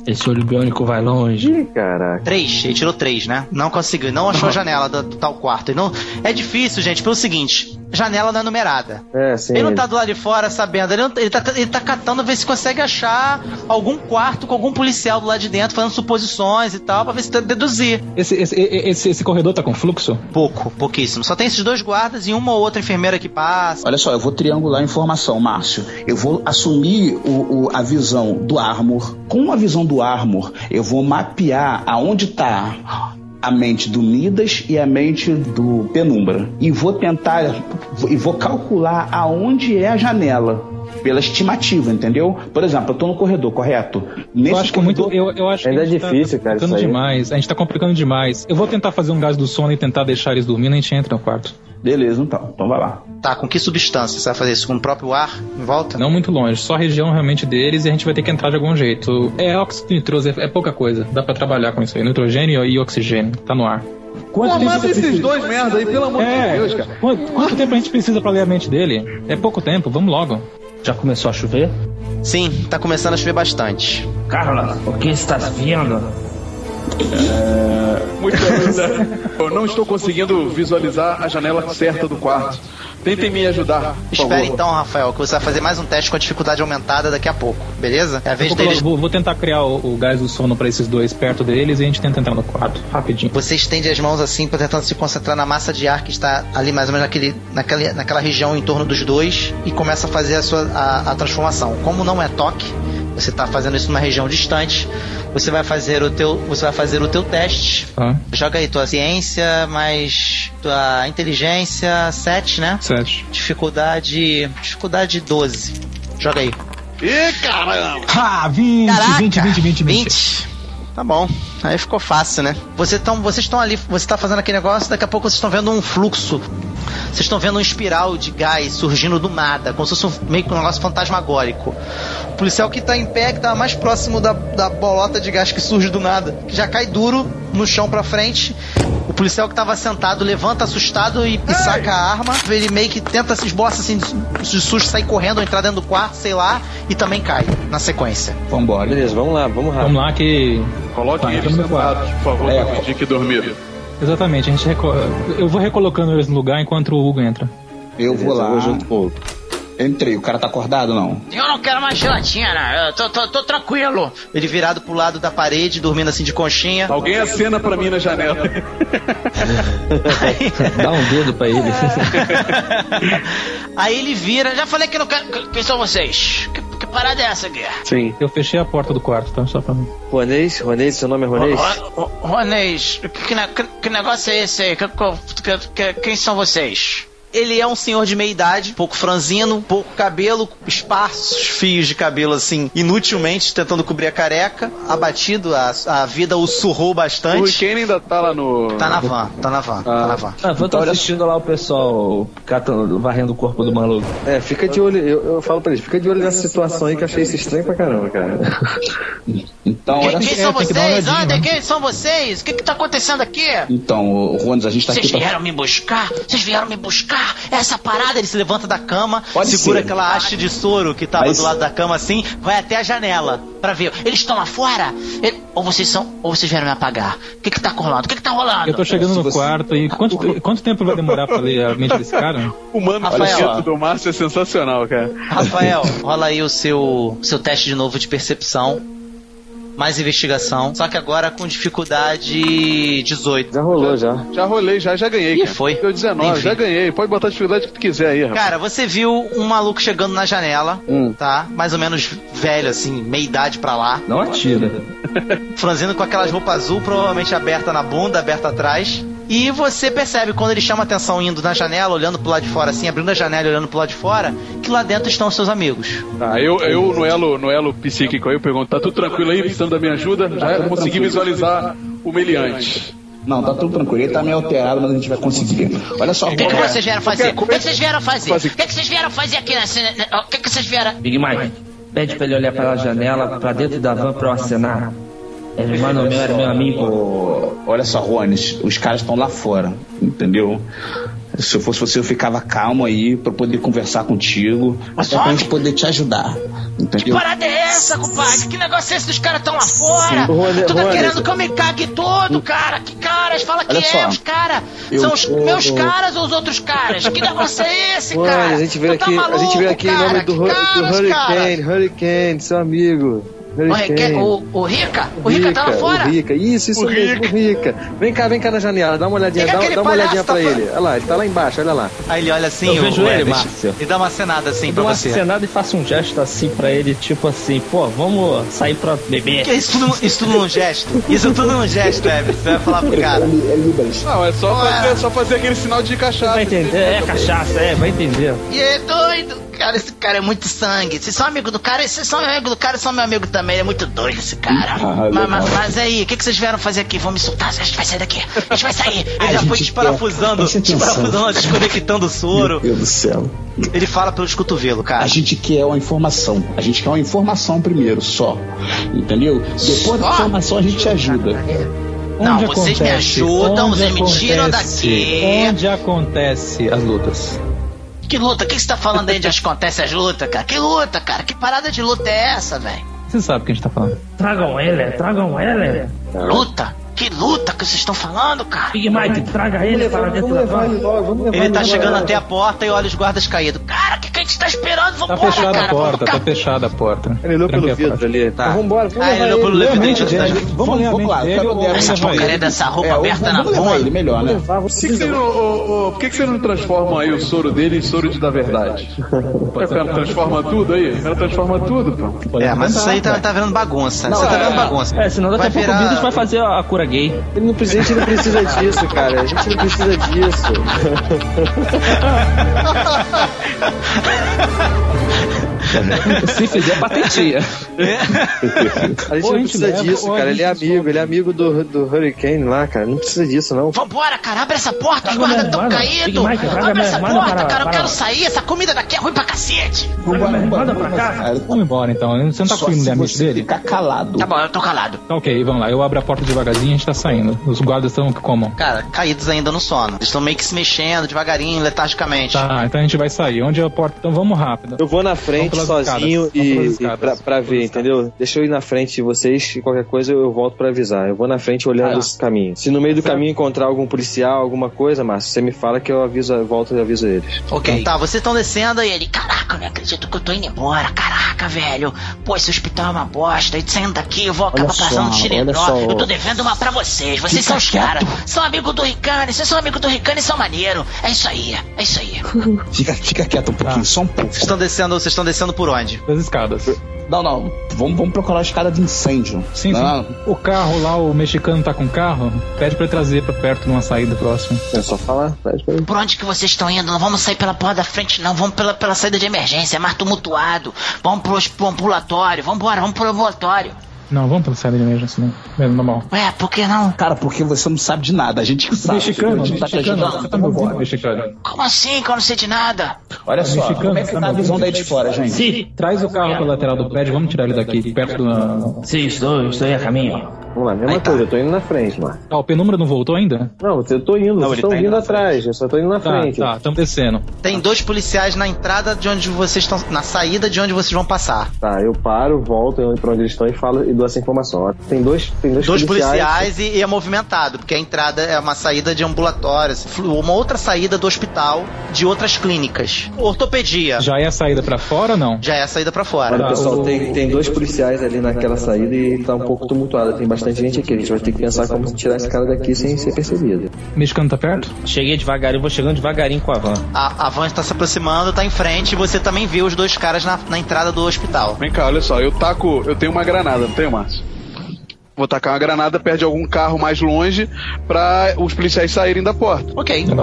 G: Esse olho biônico vai longe.
F: Ih, caraca.
C: 3, ele tirou 3, né? Não conseguiu, não achou a janela do, do tal quarto. Ele não... É difícil, gente, pelo seguinte: janela não é numerada.
F: É, sim.
C: Ele não tá do lado de fora sabendo, ele, não- ele, tá, ele tá catando ver se consegue achar algum quarto com algum policial do lado de dentro, fazendo suposições e tal, pra ver se tenta deduzir.
H: Esse, esse, esse, esse corredor tá com fluxo?
C: Pouco, pouquíssimo. Só tem esses dois guardas e uma ou outra enfermeira que passa.
E: Olha só, eu vou triangular a informação, Márcio. Eu vou assumir o, o- a visão do Armor. Com uma visão do Armor, eu vou mapear aonde tá a mente do Midas e a mente do Penumbra. E vou tentar, e vou calcular aonde é a janela. Pela estimativa, entendeu? Por exemplo, eu tô no corredor, correto? Nesse
H: eu acho que é muito. Eu, eu acho
F: Ainda
H: que
F: é difícil,
H: tá,
F: cara,
H: complicando
F: isso aí.
H: demais. A gente tá complicando demais. Eu vou tentar fazer um gás do sono e tentar deixar eles dormindo e a gente entra no quarto.
E: Beleza, então. Então vai lá.
C: Tá, com que substância? Você vai fazer isso com o próprio ar em volta?
H: Não muito longe, só a região realmente deles e a gente vai ter que entrar de algum jeito. É óxido nitroso, é, é pouca coisa. Dá pra trabalhar com isso aí. Nitrogênio e oxigênio. Tá no ar. Quanto
D: Pô,
H: tempo
D: esses
H: precisa-
D: dois merda aí, pelo amor
H: É,
D: de Deus, cara.
H: quanto, quanto tempo a gente precisa pra ler a mente dele? É pouco tempo, vamos logo.
G: Já começou a chover?
C: Sim, tá começando a chover bastante.
G: Carla, o que estás vendo?
D: Muito bem, Eu não estou conseguindo visualizar a janela certa do quarto. Tentem me ajudar, favor.
C: então, Rafael, que você vai fazer mais um teste com a dificuldade aumentada daqui a pouco, beleza? É a vez
H: Vou,
C: deles.
H: vou- vou tentar criar o, o gás do sono pra esses dois perto deles e a gente tenta entrar no quarto, rapidinho.
C: Você estende as mãos assim, pra tentando se concentrar na massa de ar que está ali mais ou menos naquele, naquele, naquela região em torno dos dois e começa a fazer a sua a, a transformação. Como não é toque, você está fazendo isso numa região distante. Você vai fazer o teu, você vai fazer o teu teste.
H: Tá?
C: Joga aí tua ciência mais tua inteligência 7, né?
H: Sete.
C: Dificuldade, dificuldade 12. Joga aí.
D: Ih, caramba!
H: Ah, 20,
C: Caraca!
H: 20, 20, 20, 20.
C: 20. Tá bom. Aí ficou fácil, né? Você tão, vocês estão ali, você tá fazendo aquele negócio, daqui a pouco vocês estão vendo um fluxo. Vocês estão vendo um espiral de gás surgindo do nada, como se fosse um, meio que um negócio fantasmagórico. O policial que tá em pé, que tá mais próximo da, da bolota de gás que surge do nada, que já cai duro no chão pra frente. O policial que tava sentado levanta assustado e, e saca a arma. Ele meio que tenta se esboça assim de, susto, sair correndo, entrar dentro do quarto, sei lá, e também cai na sequência.
E: Vambora.
F: Beleza, vamos lá, vamos rápido.
H: Vamos lá que.
D: Coloquem
H: Tá,
D: eles sentados, por favor,
E: É.
D: pra fingir que dormiram.
H: Exatamente, a gente reco... Eu vou recolocando eles no lugar enquanto o Hugo entra.
E: Eu vou
F: Beleza,
E: lá.
F: eu vou junto com o Hugo.
E: Entrei. O cara tá acordado ou não?
C: Eu não quero mais gelatina, eu tô, tô, tô tranquilo. Ele virado pro lado da parede, dormindo assim de conchinha.
D: Alguém acena pra mim na janela.
G: Dá um dedo pra ele.
C: Aí ele vira, já falei que não quero. Quem são vocês? Que, que parada é essa aqui?
F: Sim.
H: Eu fechei a porta do quarto, tá? Só pra mim.
F: Ronês, Ronês, seu nome é Ronês?
C: Ro- Ro- Ronês, que, que, que- negócio é esse aí? Que- que- que- quem são vocês? Ele é um senhor de meia idade, pouco franzino, pouco cabelo, esparsos fios de cabelo assim, inutilmente tentando cobrir a careca, abatido, a, a vida o surrou
D: O
C: bastante.
D: Hurricane ainda tá lá no.
C: Tá na van, tá na van, tá na van.
G: Ah,
E: Então, olha
G: assistindo lá o pessoal catando, varrendo o corpo do maluco.
F: É, fica de olho, eu, eu falo pra eles, fica de olho nessa situação aí que eu achei isso estranho pra caramba, cara.
E: Então,
C: Quem,
E: olha
C: quem
E: só.
C: são
H: uma
C: vocês? Andem, quem são vocês? O que que tá acontecendo aqui?
E: Então, Rones, a gente tá
C: Vocês
E: aqui pra
C: vieram me buscar? Vocês vieram me buscar? Essa parada, ele se levanta da cama,
E: Pode
C: segura
E: ser.
C: aquela haste de soro que tava
E: Mas-
C: do lado da cama assim, vai até a janela pra ver. Eles estão lá fora? Ele- Ou vocês são, ou vocês vieram me apagar? O que que tá rolando? O que que tá rolando?
H: Eu tô chegando no
E: você-
H: quarto e quanto, quanto tempo vai demorar pra ler a mente desse cara?
D: O mano
C: Rafael.
D: do Márcio é sensacional, cara.
C: Rafael, rola aí o seu, seu teste de novo de percepção. Mais investigação. Só que agora com dificuldade 18.
F: Já rolou, já.
D: Já rolei, já, já ganhei. Cara.
C: foi.
D: Deu 19,
C: Enfim.
D: já ganhei. Pode botar a dificuldade que tu quiser aí, rapaz.
C: Cara, você viu um maluco chegando na janela, tá? Mais ou menos velho, assim, meia idade pra lá.
G: Não atira.
C: franzindo com aquelas roupas azul, provavelmente aberta na bunda, aberta atrás. E você percebe quando ele chama atenção indo na janela, olhando pro lado de fora, assim, abrindo a janela e olhando pro lado de fora, que lá dentro estão os seus amigos.
D: Tá, eu, eu no elo, no elo psíquico aí, eu pergunto, tá tudo tranquilo aí, precisando da minha ajuda? Já consegui visualizar o meliante.
E: Não, tá tudo tranquilo. Ele tá meio alterado, mas a gente vai conseguir. Olha só,
C: O que, que vocês vieram fazer? O que, que vocês vieram fazer? O que, que vocês vieram fazer aqui nessa. O que, que vocês vieram.
G: Big Mike, pede pra ele olhar pela janela, pra dentro da van pra eu acenar. Ele, mano, meu era meu amigo.
E: Olha só, Rones, os caras estão lá fora, entendeu? Se eu fosse você, eu ficava calmo aí pra poder conversar contigo,
C: Mas
E: até pra gente poder te ajudar,
C: Que
E: entendeu?
C: parada é essa, compadre? Que negócio é esse dos caras tão lá fora?
F: Rony,
C: tu tá
F: Rony.
C: querendo que eu me cague todo, cara? Que caras? Fala que
E: Olha
C: é
E: só.
C: os caras. São os
F: eu-
C: meus
F: eu-
C: caras ou os outros caras? Que negócio é esse,
F: Mano,
C: cara?
F: a gente veio
C: Tu tá
F: aqui, a gente veio aqui em
C: maluco,
F: nome do,
C: cara? Que
F: do Hurricane, Hurricane, seu amigo.
C: O, Rica,
F: Hurricane.
C: o, o Rica? O Rica tá lá fora?
F: O Rica, isso, isso
D: O
F: mesmo, o Rica. Vem cá, vem cá na janela, dá uma olhadinha,
C: Fica
F: dá, dá uma olhadinha pra
C: tá
F: ele. Olha lá, ele tá lá embaixo, olha lá.
C: Aí ele olha assim,
G: Eu
C: o
G: vejo ele,
C: Elvis,
G: Márcio.
C: e dá uma cenada assim pra
G: uma
C: você.
G: acenada e faço um gesto assim pra ele, tipo assim, pô, vamos sair pra beber.
C: Que isso tudo, isso tudo num gesto? Isso tudo num gesto, Elvis. Você vai falar pro cara.
D: Não, é só fazer, é só fazer aquele sinal de cachaça.
G: Vai entender, é cachaça, é, vai entender.
C: E é doido. Cara, esse cara é muito sangue. Vocês são amigo do cara, vocês são amigo do cara, são meu amigo também. Ele é muito doido esse cara.
E: Ah,
C: mas,
E: legal.
C: mas- mas aí, o que, que vocês vieram fazer aqui? Vão me soltar? A gente vai sair daqui. A gente vai sair. Ele já foi desparafusando, desparafusando, desconectando o soro.
E: Meu Deus do céu.
C: Ele fala pelos cotovelos, cara.
E: A gente quer uma informação. A gente quer uma informação primeiro, só. Entendeu? Depois da
C: Só?
E: informação a gente te ajuda.
C: Não,
H: Onde
C: vocês me
H: acontece?
C: ajudam,
H: Onde
C: vocês me tiram daqui.
H: Onde acontece as lutas?
C: Que luta? O que você tá falando aí de onde acontece as lutas, cara? Que luta, cara? Que parada de luta é essa, velho?
H: Você sabe o que a gente tá falando.
G: Tragam ele, tragam ele.
C: Luta? Que luta que vocês estão falando, cara?
G: Big Mike, traga ele para dentro da van.
F: logo, vamos levar
C: Ele tá chegando até a porta e olha os guardas caídos. Cara, o que, que a gente tá esperando?
H: Tá
C: Vambora,
H: fechada
C: cara.
H: a porta, tá fechada a porta.
F: Ele olhou pelo vidro ali.
C: Tá.
F: Então, vambora, vamos
C: Ah, ele
F: levar
C: olhou pelo vidro
H: Vamos dele ou
E: vamos
C: Essa
H: levar
C: porcaria dessa roupa
E: É,
C: aberta na
E: levar ele melhor, né?
F: Levar,
D: Por que, você não, transforma aí o soro dele em soro de da verdade? O cara transforma tudo aí? O cara transforma tudo, pô.
C: É, mas isso aí tá, tá virando bagunça. Você tá
F: é.
C: vendo bagunça.
G: É, senão daqui a pouco o Vidas vai fazer a cura gay.
F: Ele não precisa, a gente não precisa disso, cara. A gente não precisa disso.
G: Se fizer, patentia.
F: A gente
H: a
F: não
H: gente
F: precisa
H: leva,
F: disso, cara. Ele é
H: gente
F: amigo, ele é amigo do, do Hurricane lá, cara. Não precisa disso, não.
C: Vambora, cara, abre essa porta, os guardas
G: minha
C: tão
G: irmã,
C: caídos. Abre essa porta,
G: para-
C: cara, eu quero sair. Essa comida daqui é ruim pra cacete.
E: Vambora,
G: Manda
E: vambora,
G: pra cá.
H: Vamos embora então. Você não tá
E: Só
H: conseguindo
E: se
H: ler a mente
E: você
H: dele?
E: ficar calado.
C: Tá bom, eu tô calado.
H: Tá ok, vamos lá. Eu abro a porta devagarzinho e a gente tá saindo. Os guardas estão como?
C: Cara, caídos ainda no sono. Eles estão meio que se mexendo devagarinho, letargicamente.
H: Tá, então a gente vai sair. Onde é a porta? Então vamos rápido.
F: Eu vou na frente
H: pelas
F: sozinho
H: escadas,
F: e, e
H: vamos
F: ver, entendeu? Deixa eu ir na frente de vocês e qualquer coisa eu volto pra avisar. Eu vou na frente olhando
H: Ah,
F: esse caminho. Se no meio do caminho encontrar algum policial, alguma coisa, Márcio, você me fala que eu aviso, eu volto e aviso eles.
C: Ok. Tá, vocês estão descendo e ele, caraca, eu não acredito que eu tô indo embora, caraca, velho. Pô, esse hospital é uma bosta. E saindo daqui eu vou acabar passando um
E: só.
C: Eu tô devendo uma pra vocês. Vocês
E: Fica
C: são os caras. São amigos do Ricane. Vocês são amigos do Ricane e são maneiro. É isso aí, é isso aí.
E: Fica, fica quieto um pouquinho, só um pouco.
C: Vocês estão descendo, vocês estão descendo por onde?
H: Das escadas.
E: Não, não. Vamos, vamos procurar a escada de incêndio.
H: Sim,
E: não.
H: sim. O carro lá, o mexicano tá com o carro, pede pra ele trazer pra perto de uma saída próxima.
F: É só falar, pede pra ele.
C: Por onde que vocês estão indo? Não vamos sair pela porta da frente, não. Vamos pela, pela saída de emergência. É mais tumultuado. Vamos pro, pro ambulatório. Vamos embora, vamos pro ambulatório.
H: Não, vamos pela saída de emergência, não. Mesmo, normal.
C: Ué, por que não?
E: Cara, porque você não sabe de nada. A gente que sabe.
H: Mexicano,
E: a gente tá te
H: mexicano, você tá me ouvindo, mexicano?
C: Como assim que eu não sei de nada?
E: Olha só,
H: Mexicano,
E: como é que
H: tá
E: tá a visão daí de fora, gente?
G: Sim,
H: Traz o carro pela lateral do prédio, vamos tirar ele daqui, perto do...
G: sim, estou, estou a caminho.
F: Vamos lá, mesma
C: Aí tá.
F: coisa, eu tô indo na frente, mano.
H: Ah, o penúmero não voltou ainda?
F: Não, eu tô indo,
J: Não,
F: vocês estão
J: tá
F: vindo atrás, eu só tô indo na
H: Tá,
F: frente.
H: tá, estamos descendo.
J: Tem dois policiais na entrada de onde vocês estão. Na saída de onde vocês vão passar.
F: Tá, eu paro, volto, eu entro pra onde eles estão e falo e dou essa informação. Tem dois, tem dois,
J: Dois
F: policiais.
J: policiais e, e é movimentado, porque a entrada é uma saída de ambulatórios, uma outra saída do hospital, de outras clínicas. Ortopedia. Já,
H: Já é a saída pra fora ou não?
J: é a saída pra fora.
F: Olha, pessoal,
H: o-
F: tem, tem dois policiais ali naquela saída e tá um pouco tumultuado. Tem bastante gente aqui. A gente vai ter que pensar como tirar esse cara daqui sem ser percebido.
H: Mexicano tá perto?
G: Cheguei devagarinho, vou chegando devagarinho com a van.
J: A, a van está se aproximando, tá em frente, e você também vê os dois caras na, na entrada do hospital.
D: Vem cá, olha só, eu taco. Eu tenho uma granada, não tenho, Márcio? Vou tacar uma granada perto de algum carro mais longe pra os policiais saírem da porta.
J: Ok.
H: Tá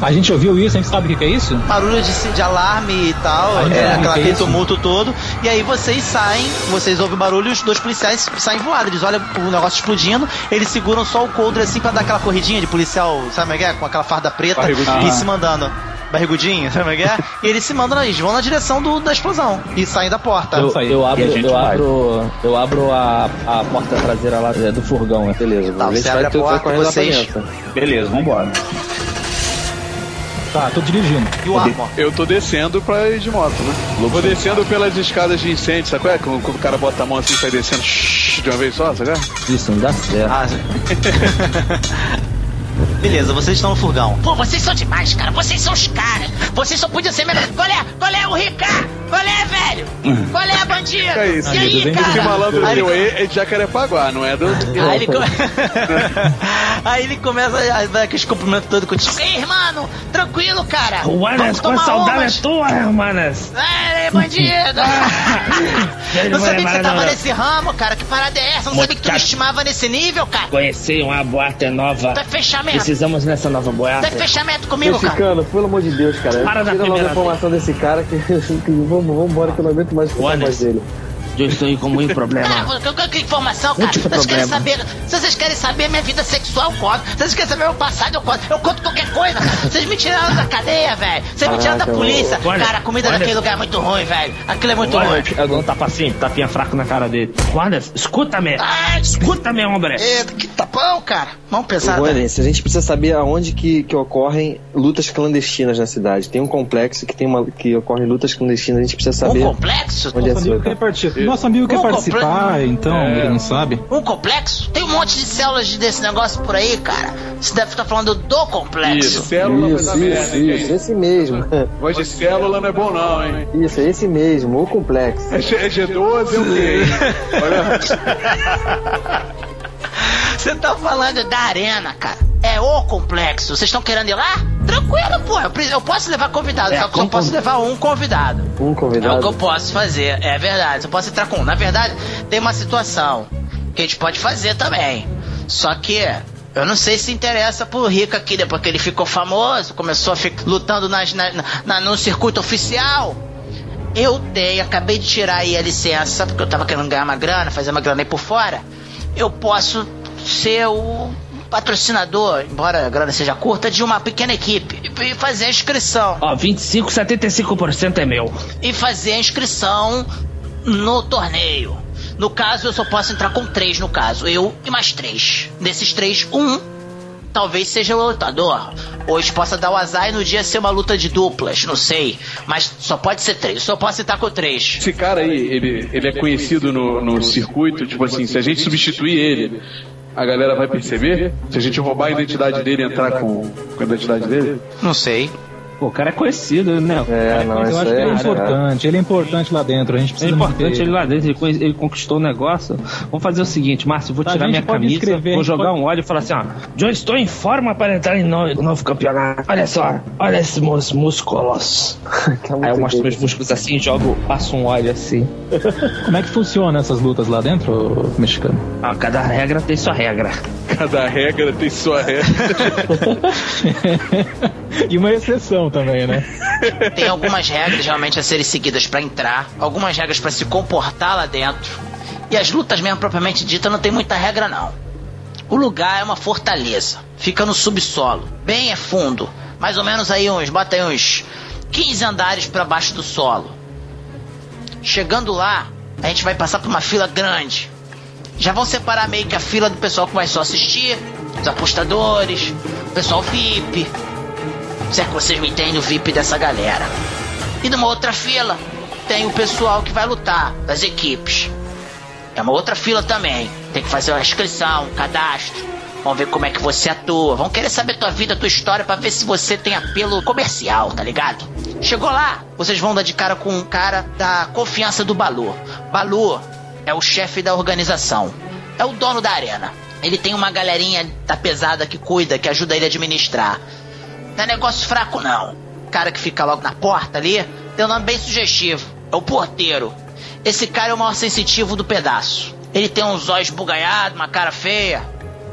H: A gente ouviu isso, a gente sabe o que que é isso?
J: Barulho de, de alarme e tal, é,
H: é,
J: aquele
H: isso?
J: tumulto todo. E aí vocês saem, vocês ouvem o barulho e os dois policiais saem voados. Eles olham o negócio explodindo, eles seguram só o coldre assim pra dar aquela corridinha de policial, sabe como é que é? Com aquela farda preta e se mandando. Barrigudinho, sabe como é que é? E eles se mandam, eles vão na direção do, da explosão e saem da porta.
G: Eu, eu abro, eu abro, eu abro a, a porta traseira lá é, do furgão. é.
F: Beleza,
J: Tá, você abre a porta, vocês-.
E: Beleza, vambora.
H: Tá, tô dirigindo.
J: E o Armor?
D: Eu tô descendo pra ir de moto, né? Vou descendo pelas escadas de incêndio, sabe qual é? Quando, quando o cara bota a mão assim e sai descendo shhh, de uma vez só, sabe? qual é?
G: Isso, não dá certo.
J: Ah, Beleza, vocês estão no furgão.
C: Pô, vocês são demais, cara. Vocês são os caras. Vocês só podiam ser melhor. Qual é? Qual é o Rica? Qual é, velho? Qual é, bandido?
D: É isso.
C: E aí,
H: Esse
D: Esse
C: cara?
D: malandro
J: Aí ele-
D: aí é de Jacarepaguá, não é do.
J: Aí ele, come... Aí ele começa a dar aqueles cumprimentos todo contigo.
C: Ei, irmão, tranquilo, cara.
G: Juanes,
C: Vamos
G: com saudade
C: umas.
G: é tua, hermanas.
C: É, bandido. não sabia que você tava nesse ramo, cara. Que parada é essa? Não sabia que tu me estimava nesse nível, cara.
G: Conheci uma boate nova.
C: Tu é fechamento.
G: Precisamos nessa nova boate.
C: é fechamento comigo, cara.
F: Mexicano, pelo amor de Deus, cara.
G: Para na
F: Tira logo a
G: primeira
F: informação desse cara que, que vamos, vamos embora que eu não aguento mais
G: Olha,
F: voz dele.
G: Eu estou com muito
C: Ah,
G: problema.
C: que, que, que informação, cara?
G: Muito
C: Vocês querem
G: problema.
C: saber? Se vocês querem saber minha vida sexual, eu conto. Se vocês querem saber meu passado, eu conto. Eu conto qualquer coisa, cara. Vocês me tiraram da cadeia, velho. Vocês me tiraram da polícia.
G: olha,
C: cara, a comida
G: olha.
C: daquele lugar é muito ruim, velho. Aquilo é muito ruim.
G: Olha, eu dou um tapa assim, tapinha fraco na cara dele. Guarda, escuta-me.
C: Ah,
G: Escuta-me, homem.
C: Eita, que tapão, cara. Vamos pensar. né?
F: Juanes, a gente precisa saber aonde que, que ocorrem lutas clandestinas na cidade. Tem um complexo que tem uma que ocorrem lutas clandestinas, a gente precisa
C: Um
F: saber
C: complexo?
F: onde é
H: quer participar. Nosso amigo quer
C: Um
H: participar, então
D: É.
H: ele não sabe.
C: Um complexo? Tem um monte de células desse negócio por aí, cara. Você deve estar falando do complexo.
D: Isso, célula
F: Isso,
D: dar merda,
F: isso,
D: hein,
F: isso, esse mesmo.
D: Voz de célula não é bom, não, hein?
F: Isso, é esse mesmo, o complexo.
D: É, G- é G12 é o quê?
C: Você tá falando da arena, cara. É o complexo. Vocês estão querendo ir lá? Tranquilo, pô. Eu, posso levar convidado.
G: É,
C: só que só posso levar um convidado.
F: Um
C: É o que eu
F: convidado.
C: posso fazer. É verdade. Eu posso entrar com um. Na verdade, tem uma situação que a gente pode fazer também. Só que eu não sei se interessa pro Rico aqui, depois que ele ficou famoso, começou a ficar lutando nas, na, na- no circuito oficial. Eu dei, acabei de tirar aí a licença, porque eu tava querendo ganhar uma grana, fazer uma grana aí por fora. Eu posso ser o patrocinador, embora a grana seja curta, de uma pequena equipe e fazer a inscrição.
G: Ó, 25, 75% é meu.
C: E fazer a inscrição no torneio. No caso, eu só posso entrar com três, no caso. Eu e mais três. Desses três, um talvez seja o lutador. Hoje possa dar o azar e no dia ser uma luta de duplas, não sei. Mas só pode ser três. Só posso entrar com três.
D: Esse cara aí, ele, ele é conhecido no, no circuito, tipo assim, se a gente substituir ele, a galera vai perceber? Se a gente roubar a identidade dele e entrar com, com a identidade dele?
J: Não sei.
G: Pô, o cara é conhecido, né?
F: É, não,
H: Eu acho que
F: aí
H: ele é
F: é
H: importante, ele é importante lá dentro, a gente
G: É
H: precisa
G: importante
H: manter
G: ele lá dentro, ele, ele conquistou o negócio. Vamos fazer o seguinte, Márcio, vou
H: Tá,
G: tirar minha camisa,
H: escrever,
G: vou jogar
H: pode-
G: um óleo e falar assim, ó, John, estou em forma para entrar em no- novo campeonato. Olha só, olha esses meus músculos. Aí eu mostro meus músculos assim, jogo, passo um óleo assim.
H: Como é que funciona essas lutas lá dentro, mexicano?
G: Ah, cada regra tem sua regra.
D: Cada regra tem sua regra.
H: e uma exceção também, né?
C: Tem algumas regras realmente a serem seguidas pra entrar, algumas regras pra se comportar lá dentro. E as lutas mesmo propriamente dita não tem muita regra não. O lugar é uma fortaleza, fica no subsolo, bem é fundo, mais ou menos aí uns, bota aí uns 15 andares pra baixo do solo. Chegando lá, a gente vai passar por uma fila grande. Já vão separar meio que a fila do pessoal que vai só assistir, os apostadores, o pessoal VIP, se é que vocês me entendem, o VIP dessa galera. E numa outra fila tem o pessoal que vai lutar, das equipes. É uma outra fila também. Tem que fazer uma inscrição, um cadastro. Vamos ver como é que você atua. Vão querer saber tua vida, tua história, pra ver se você tem apelo comercial, tá ligado? Chegou lá, vocês vão dar de cara com um cara da confiança do Balu. Balu é o chefe da organização. É o dono da arena. Ele tem uma galerinha da pesada que cuida, que ajuda ele a administrar. Não é negócio fraco, não. O cara que fica logo na porta ali tem um nome bem sugestivo. É o porteiro. Esse cara é o maior sensitivo do pedaço. Ele tem uns olhos bugalhados, uma cara feia.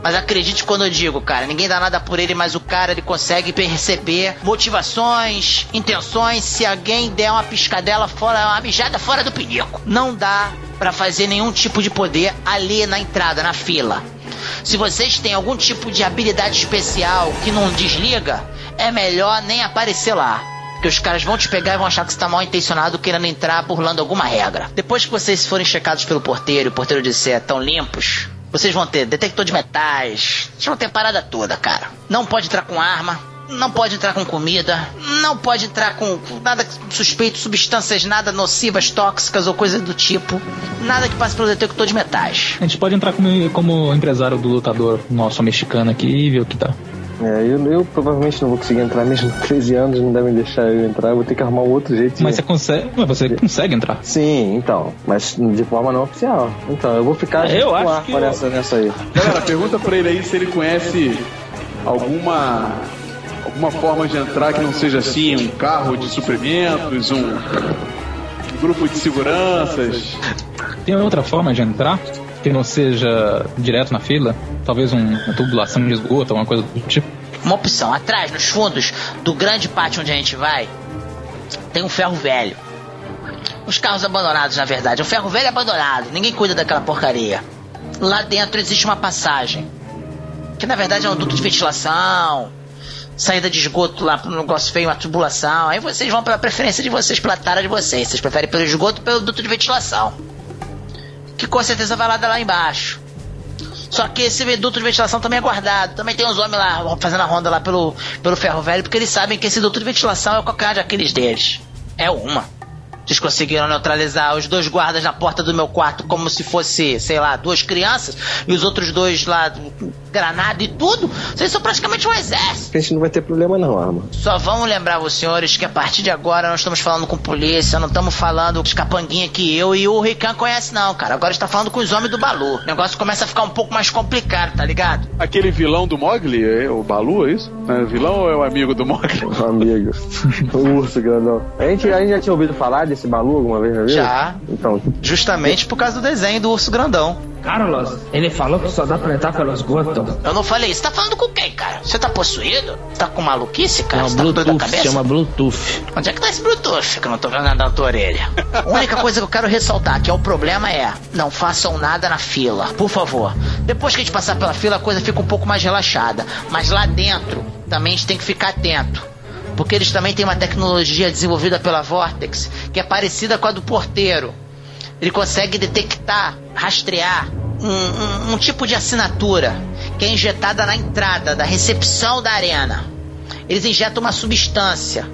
C: Mas acredite quando eu digo, cara, ninguém dá nada por ele, mas o cara ele consegue perceber motivações, intenções, se alguém der uma piscadela fora, uma mijada fora do pinico. Não dá pra fazer nenhum tipo de poder ali na entrada, na fila. Se vocês têm algum tipo de habilidade especial que não desliga, é melhor nem aparecer lá. Porque os caras vão te pegar e vão achar que você tá mal intencionado querendo entrar burlando alguma regra. Depois que vocês forem checados pelo porteiro e o porteiro disser tão limpos, vocês vão ter detector de metais, vocês vão ter parada toda, cara. Não pode entrar com arma, não pode entrar com comida, não pode entrar com nada suspeito, substâncias nada nocivas, tóxicas ou coisa do tipo. Nada que passe pelo detector de metais.
H: A gente pode entrar como, como empresário do lutador nosso mexicano aqui e ver o que tá.
F: É, eu, eu provavelmente não vou conseguir entrar mesmo. 13 anos não devem deixar eu entrar. Eu vou ter que arrumar um outro jeito. de-
H: Mas você consegue, mas você consegue entrar.
F: Sim, então. Mas de forma não oficial. Então, eu vou ficar
G: É, eu
F: com
G: acho
F: a-
G: que eu-
F: essa, nessa aí.
D: Galera, pergunta pra ele aí se ele conhece alguma alguma forma de entrar que não seja assim, um carro de suprimentos, um grupo de seguranças.
H: Tem outra forma de entrar que não seja direto na fila? Talvez um, uma tubulação de esgoto, alguma coisa do tipo.
C: Uma opção, atrás, nos fundos do grande pátio onde a gente vai, tem um ferro velho. Os carros abandonados, na verdade. Um ferro velho abandonado. Ninguém cuida daquela porcaria. Lá dentro existe uma passagem. Que na verdade é um duto de ventilação. Saída de esgoto lá pro negócio feio, uma tubulação. Aí vocês vão pela preferência de vocês, pela tara de vocês. Vocês preferem pelo esgoto pelo duto de ventilação. Que com certeza vai lá lá embaixo. Só que esse duto de ventilação também é guardado. Também tem uns homens lá fazendo a ronda lá pelo, pelo ferro velho, porque eles sabem que esse duto de ventilação é o calcanhar de Aquiles deles. É uma. Vocês conseguiram neutralizar os dois guardas na porta do meu quarto como se fosse, sei lá, duas crianças e os outros dois lá, granada e tudo. Vocês são praticamente um exército.
F: A gente não vai ter problema não, arma.
C: Só vamos lembrar os senhores que a partir de agora nós estamos falando com polícia, não estamos falando dos capanguinha que eu e o Rican conhece não, cara. Agora está falando com os homens do Balu. O negócio começa a ficar um pouco mais complicado, tá ligado?
D: Aquele vilão do Mogli, é o Balu, é isso? É o vilão ou é o amigo do Mogli?
F: Um amigo. o urso grandão. A gente, a gente já tinha ouvido falar desse Balu alguma vez, já viu?
C: Já.
F: Então,
K: Justamente por causa do desenho do urso grandão.
G: Carlos, ele falou que só dá pra entrar pelo esgoto.
C: Eu não falei, você tá falando com quem, cara? Você tá possuído? Tá com maluquice, cara?
G: Não,
C: Você tá com
G: Bluetooth,
C: cabeça?
G: chama Bluetooth.
C: Onde é que tá esse Bluetooth que eu não tô vendo nada na tua orelha? A única coisa que eu quero ressaltar, que é o problema é, não façam nada na fila, por favor. Depois que a gente passar pela fila, a coisa fica um pouco mais relaxada. Mas lá dentro, também a gente tem que ficar atento. Porque eles também têm uma tecnologia desenvolvida pela Vortex, que é parecida com a do porteiro. Ele consegue detectar, rastrear um, um- um tipo de assinatura que é injetada na entrada da recepção da arena. Eles injetam uma substância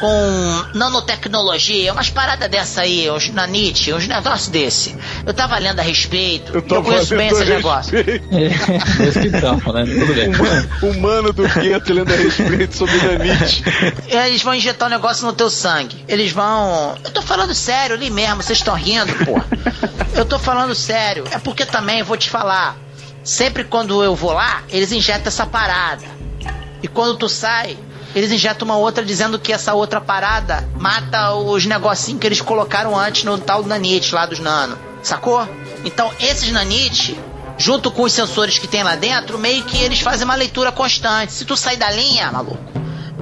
I: com nanotecnologia, umas paradas dessa aí, uns nanite, uns negócios desse. Eu tava lendo a respeito, eu, eu conheço bem esses negócios.
H: É, esse que tá falando, tudo bem.
D: O mano do Gueto lendo a respeito sobre nanite.
I: Eles vão injetar um negócio no teu sangue. Eles vão. Eu tô falando sério ali mesmo, vocês estão rindo, pô. Eu tô falando sério. É porque também, vou te falar. Sempre quando eu vou lá, eles injetam essa parada. E quando tu sai, eles injetam uma outra dizendo que essa outra parada mata os negocinhos que eles colocaram antes no tal nanite lá dos nano. Sacou? Então, esses nanite, junto com os sensores que tem lá dentro, meio que eles fazem uma leitura constante. Se tu sair da linha, maluco,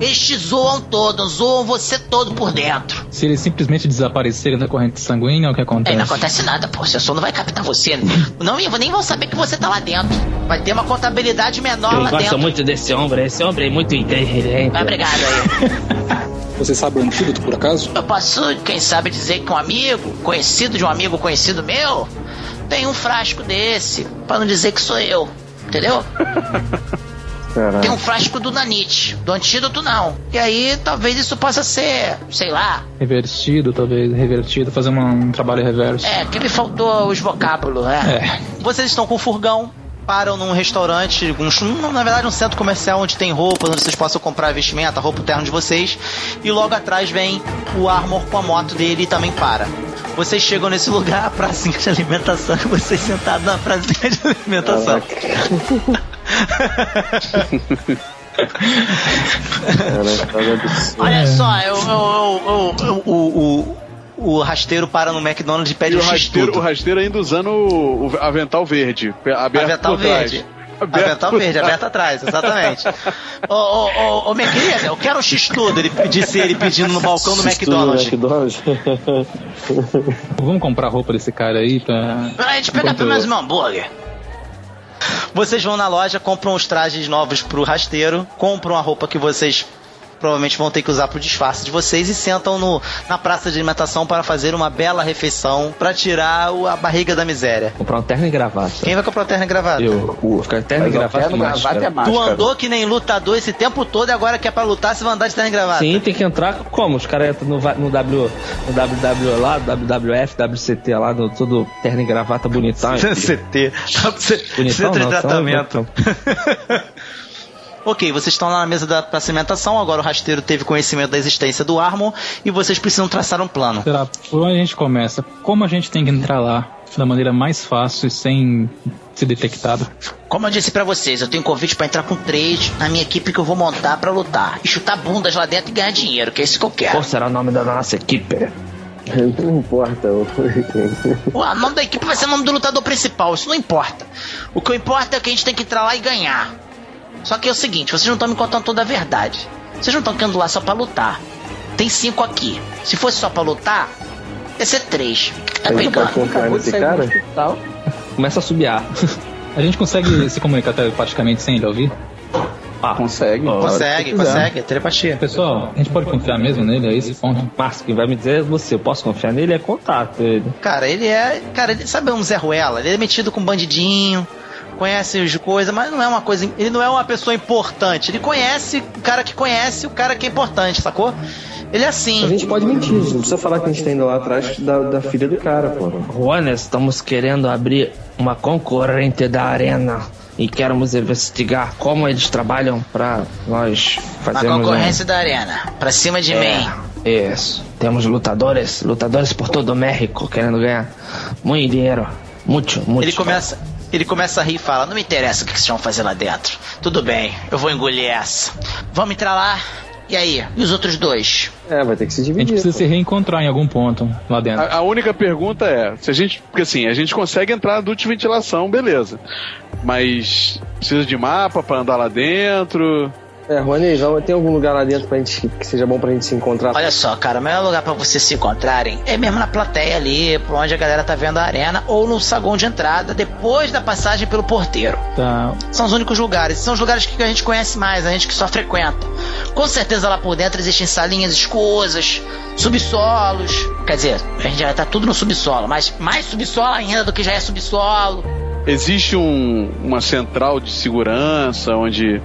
I: eles te zoam todo, zoam você todo por dentro.
H: Se eles simplesmente desaparecerem da corrente sanguínea, o que acontece?
I: É, não acontece nada, pô. O sensor não vai captar você. Não, nem vão saber que você tá lá dentro. Vai ter uma contabilidade menor
G: Eu
I: lá
G: gosto
I: dentro.
G: muito desse homem, esse homem é muito inteligente.
I: Ah, Obrigado aí.
L: Você sabe o antídoto, por acaso?
I: Eu posso, quem sabe, dizer que um amigo, conhecido de um amigo conhecido meu, tem um frasco desse, pra não dizer que sou eu. Entendeu? Tem um frasco do Nanite, do antídoto não. E aí, talvez isso possa ser, sei lá.
H: Revertido, talvez, revertido, fazer uma- um trabalho reverso.
I: É, que me faltou os vocábulos, né?
H: É.
C: Vocês estão com o furgão, param num restaurante, um, na verdade um centro comercial onde tem roupas, onde vocês possam comprar vestimenta, roupa, o terno de vocês. E logo atrás vem o Armor com a moto dele e também para. Vocês chegam nesse lugar, a pracinha de alimentação, e vocês sentados na pracinha de alimentação. Olha só, eu, eu, eu, eu- eu- o, o, o rasteiro para no McDonald's e pede
D: E o
C: um
D: rasteiro, o rasteiro ainda usando o, o avental verde, aberto
C: Avental
D: por trás.
C: verde.
D: Aberto
C: Avental
D: por
C: verde, aberto atrás, exatamente. Ô, ô, ô, ô, minha querida, eu quero um X-tudo. Ele disse ele pedindo no balcão do McDonald's.
F: McDonald's.
H: Vamos comprar roupa desse cara aí pra.
I: Peraí, eu pegar
H: Enquanto
I: pelo menos meu hambúrguer.
C: Vocês vão na loja, compram os trajes novos pro rasteiro, compram a roupa que vocês provavelmente vão ter que usar pro disfarce de vocês e sentam no, na praça de alimentação para fazer uma bela refeição para tirar o- a barriga da miséria.
G: Comprar um terno e gravata.
C: Quem vai comprar o terno e gravata?
G: Eu, o, ficar terno e gravata, e máscara.
C: Tu andou que nem lutador esse tempo todo e agora que é pra lutar, você vai andar de terno e gravata.
G: Sim, tem que entrar como? Os caras entram no, no, w, no WW lá, WWF, WCT lá, no, todo terno e gravata bonitão.
C: CT.
G: Bonitão,
C: Centro de
G: não,
C: tratamento. ok, vocês estão lá na mesa da pra alimentação, agora o rasteiro teve conhecimento da existência do Armor e vocês precisam traçar um plano.
H: Será, por onde a gente começa? Como a gente tem que entrar lá da maneira mais fácil e sem ser detectado?
I: Como eu disse pra vocês, eu tenho convite pra entrar com três na minha equipe que eu vou montar pra lutar. E chutar bundas lá dentro e ganhar dinheiro, que é isso que eu quero.
G: Qual será o nome da nossa equipe?
F: Não importa. o-
I: O nome da equipe vai ser o nome do lutador principal, isso não importa. O que importa é que a gente tem que entrar lá e ganhar. Só que é o seguinte, vocês não estão me contando toda a verdade. Vocês não estão querendo lá só pra lutar. Tem cinco aqui. Se fosse só pra lutar, ia ser três. Tá
F: pode
I: pegando?
F: confiar nesse cara?
G: Começa a subiar.
H: A gente consegue se comunicar telepaticamente sem ele ouvir?
G: Ah,
L: Consegue.
C: Consegue, consegue, é telepatia.
H: Pessoal, a gente pode confiar mesmo nele? É esse ponto?
G: Márcio, quem vai me dizer é você. Eu posso confiar nele? É contato. Ele.
C: Cara, ele é. Cara, ele sabe um Zé Ruela? Ele é metido com bandidinho, conhece as coisas, mas não é uma coisa. Ele não é uma pessoa importante. Ele conhece o cara que conhece o cara que é importante, sacou? Ele é assim.
F: A gente pode mentir, não precisa falar que a gente tá indo lá atrás da, da filha do cara, pô.
G: Juanes, estamos querendo abrir uma concorrente da arena e queremos investigar como eles trabalham para nós fazermos.
I: concorrência da arena. Pra cima de
G: um...
I: mim.
G: É, isso. Temos lutadores, lutadores por todo o México querendo ganhar muito dinheiro. Muito, muito.
C: Ele começa. Ele começa a rir e fala: Não me interessa o que vocês vão fazer lá dentro. Tudo bem, eu vou engolir essa. Vamos entrar lá. E aí? E os outros dois?
F: É, vai ter que se
H: A gente
F: dividir.
H: precisa se reencontrar em algum ponto lá dentro.
D: A, a única pergunta é, se a gente, porque assim, a gente consegue entrar na ventilação, beleza. Mas precisa de mapa pra andar lá dentro.
F: É, Rony, vamos- tem algum lugar lá dentro pra gente que seja bom pra gente se encontrar?
I: Olha só, cara, o melhor lugar pra vocês se encontrarem é mesmo na plateia ali, por onde a galera tá vendo a arena, ou no saguão de entrada, depois da passagem pelo porteiro.
H: Tá.
C: São os únicos lugares. São os lugares que a gente conhece mais, a gente que só frequenta. Com certeza lá por dentro existem salinhas escusas, subsolos. Quer dizer, a gente já tá tudo no subsolo, mas mais subsolo ainda do que já é subsolo.
D: Existe um, uma central de segurança onde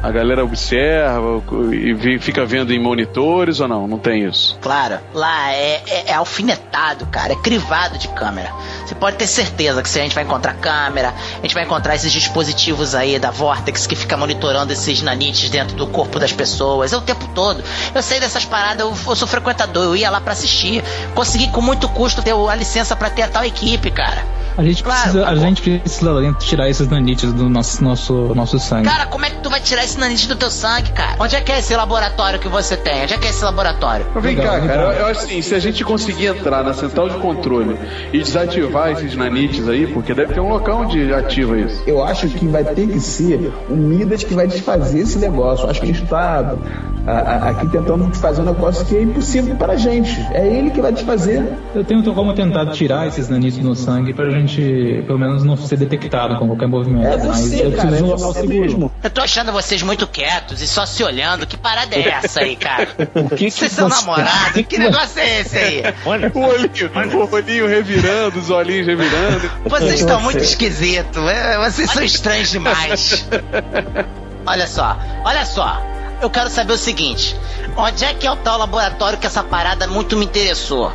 D: a galera observa e fica vendo em monitores ou não? Não tem isso.
C: Claro, lá é, é, é alfinetado, cara, é crivado de câmera. Você pode ter certeza que se a gente vai encontrar câmera, a gente vai encontrar esses dispositivos aí da Vortex que fica monitorando esses nanites dentro do corpo das pessoas. É o tempo todo. Eu sei dessas paradas, eu, eu sou frequentador, eu ia lá pra assistir. Consegui com muito custo ter a licença pra ter a tal equipe, cara.
H: A gente
C: Claro,
H: precisa, a
C: pô.
H: gente precisa tirar esses nanites do nosso, nosso, nosso sangue.
C: Cara, como é que tu vai tirar esse nanite do teu sangue, cara? Onde é que é esse laboratório que você tem? Onde é que é esse laboratório?
D: Vem
H: Legal,
D: cá, cara, eu, eu acho assim, se a gente conseguir entrar na central de controle e desativar esses nanites aí, porque deve ter um local onde ativa isso.
E: Eu acho que vai ter que ser o Midas que vai desfazer esse negócio. Eu acho que a gente está aqui tentando desfazer um negócio que é impossível para a gente. É ele que vai desfazer.
H: Eu tenho como tentar tirar esses nanites do sangue pra gente, pelo menos, não ser detectado com qualquer movimento.
E: É
H: Mas
E: você,
H: eu
E: cara.
H: preciso
E: É
H: um
E: você
H: seguro.
E: mesmo.
C: Eu tô achando vocês muito quietos e só se olhando. Que parada é essa aí, cara? vocês são namorados? Que negócio é esse aí?
D: O olhinho, o olhinho revirando, os olhinhos revirando.
C: Vocês estão muito esquisitos. é, Vocês são estranhos demais. Olha só, olha só. Eu quero saber o seguinte: onde é que é o tal laboratório que essa parada muito me interessou?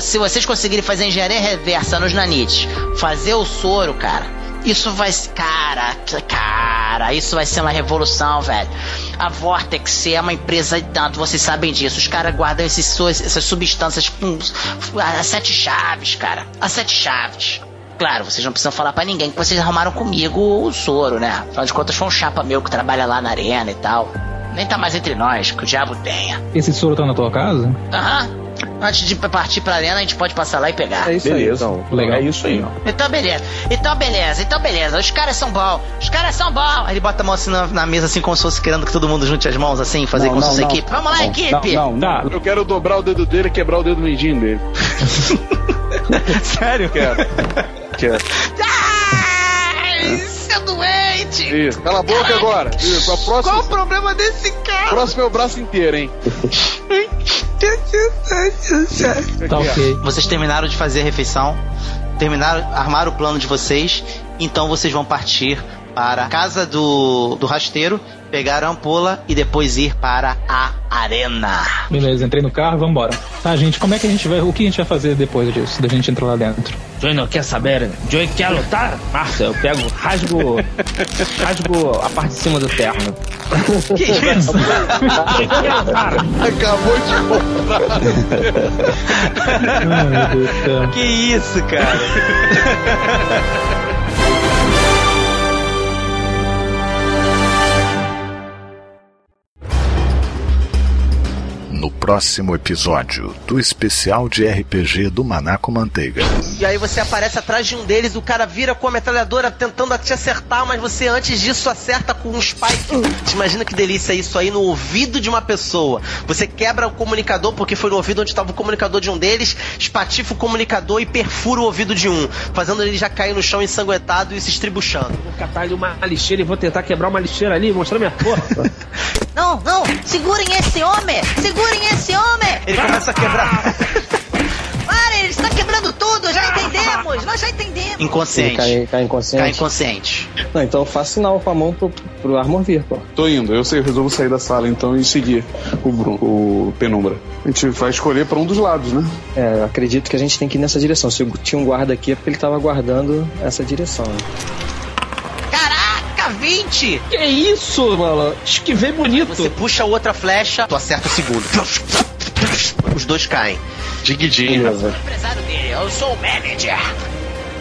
C: Se vocês conseguirem fazer engenharia reversa nos nanites, fazer o soro, cara, isso vai. Cara, cara, isso vai ser uma revolução, velho. A Vortex é uma empresa e tanto, vocês sabem disso. Os caras guardam esses, essas substâncias com as sete chaves, cara. As sete chaves. Claro, vocês não precisam falar pra ninguém que vocês arrumaram comigo o soro, né? Afinal de contas, foi um chapa meu que trabalha lá na arena e tal. Nem tá mais entre nós, que o diabo tenha.
H: Esse soro tá na tua casa?
C: Aham. Antes de partir pra arena, a gente pode passar lá e pegar.
F: É isso aí,
E: Beleza.
F: então.
H: Legal.
E: É isso aí.
C: Então beleza, então beleza, então beleza. Os caras são bons, os caras são bons. Aí ele bota a mão assim na, na mesa, assim, como se fosse querendo que todo mundo junte as mãos, assim, fazer
E: Não,
C: como se fosse
E: não.
C: equipe. Vamos lá, equipe!
E: Não, não,
H: Tá,
D: Eu quero dobrar o dedo dele e quebrar o dedo mindinho dele.
M: Sério?
D: Quero. Quero.
C: Ai, seu doente!
D: Isso. Cala a boca agora. Isso. A
C: Qual o
D: próxima,
C: problema desse cara?
D: próximo é o braço inteiro, hein?
H: tá ok.
M: Vocês terminaram de fazer a refeição, terminaram, armaram o plano de vocês, então vocês vão partir para a casa do, do rasteiro, pegar a ampola e depois ir para a arena.
H: Beleza, entrei no carro, vambora. Tá, gente, como é que a gente vai. O que a gente vai fazer depois disso? Da gente entrar lá dentro?
G: Joey não quer saber? Joey quer lutar? Massa, eu pego, rasgo. rasgo a parte de cima do terno.
M: Que isso?
D: Acabou de comprar.
M: Que isso, cara?
B: próximo episódio do especial de RPG do Maná com Manteiga.
M: E aí você aparece atrás de um deles, o cara vira com a metralhadora tentando te acertar, mas você antes disso acerta com um spike. Te imagina que delícia isso aí no ouvido de uma pessoa. Você quebra o comunicador, porque foi no ouvido onde estava o comunicador de um deles, espatifa o comunicador e perfura o ouvido de um, fazendo ele já cair no chão ensanguentado e se estribuchando.
G: Vou catar ali uma lixeira e vou tentar quebrar uma lixeira ali, mostrar minha força.
C: Não, não! Segurem esse homem! Segurem esse homem!
M: Ele começa a quebrar.
C: Parem, ele está quebrando tudo! Já entendemos! Nós já entendemos!
F: Ele
M: Inconsciente.
F: cai, cai inconsciente.
M: Cai inconsciente.
F: Não, então eu faço sinal com a mão pro, pro Armor vir, pô.
D: Tô indo, eu sei, eu resolvo sair da sala então e seguir o, o Penumbra. A gente vai escolher pra um dos lados, né?
F: É, eu acredito que a gente tem que ir nessa direção. Se eu tinha um guarda aqui é porque ele tava guardando essa direção. né?
M: 20!
G: que isso, mano? Esquivei bonito.
M: Você puxa outra flecha, tu acerta o segundo. Os dois caem.
C: Empresário dele, eu sou o manager!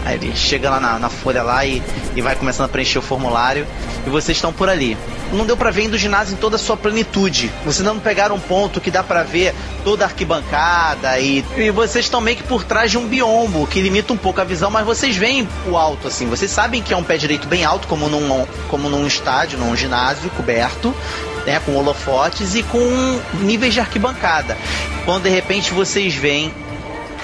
M: Aí ele chega lá na, na folha lá e, e vai começando a preencher o formulário. E vocês estão por ali. Não deu pra ver ainda o ginásio em toda a sua plenitude. Vocês não pegaram um ponto que dá pra ver toda a arquibancada e, e vocês estão meio que por trás de um biombo que limita um pouco a visão, mas vocês veem o alto assim. Vocês sabem que é um pé direito bem alto, como num, como num estádio, num ginásio coberto. Né, com holofotes e com níveis de arquibancada. Quando de repente vocês veem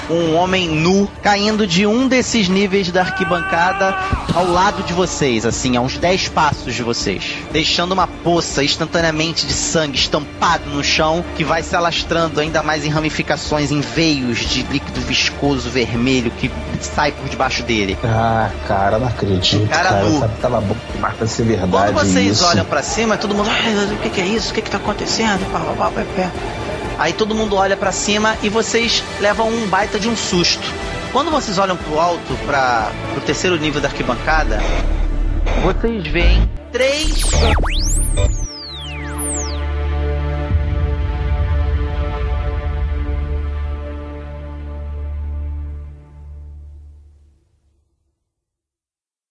C: um homem nu caindo de um desses níveis da arquibancada ao lado de vocês, assim, a uns 10 passos de vocês, deixando uma poça instantaneamente de sangue estampado no chão que vai se alastrando ainda mais em ramificações, em veios de líquido viscoso vermelho que sai por debaixo dele.
E: Ah, cara, não acredito.
C: Cara
E: cara,
C: nu.
E: Tava- Tava bom demais pra ser verdade.
C: Quando vocês
E: isso.
C: olham pra cima, todo mundo, "Ai, o que, que é isso? O que, que tá acontecendo? Pá, pá, pá, pá, pá. Aí todo mundo olha pra cima e vocês levam um baita de um susto. Quando vocês olham pro alto, para pro terceiro nível da arquibancada, vocês veem três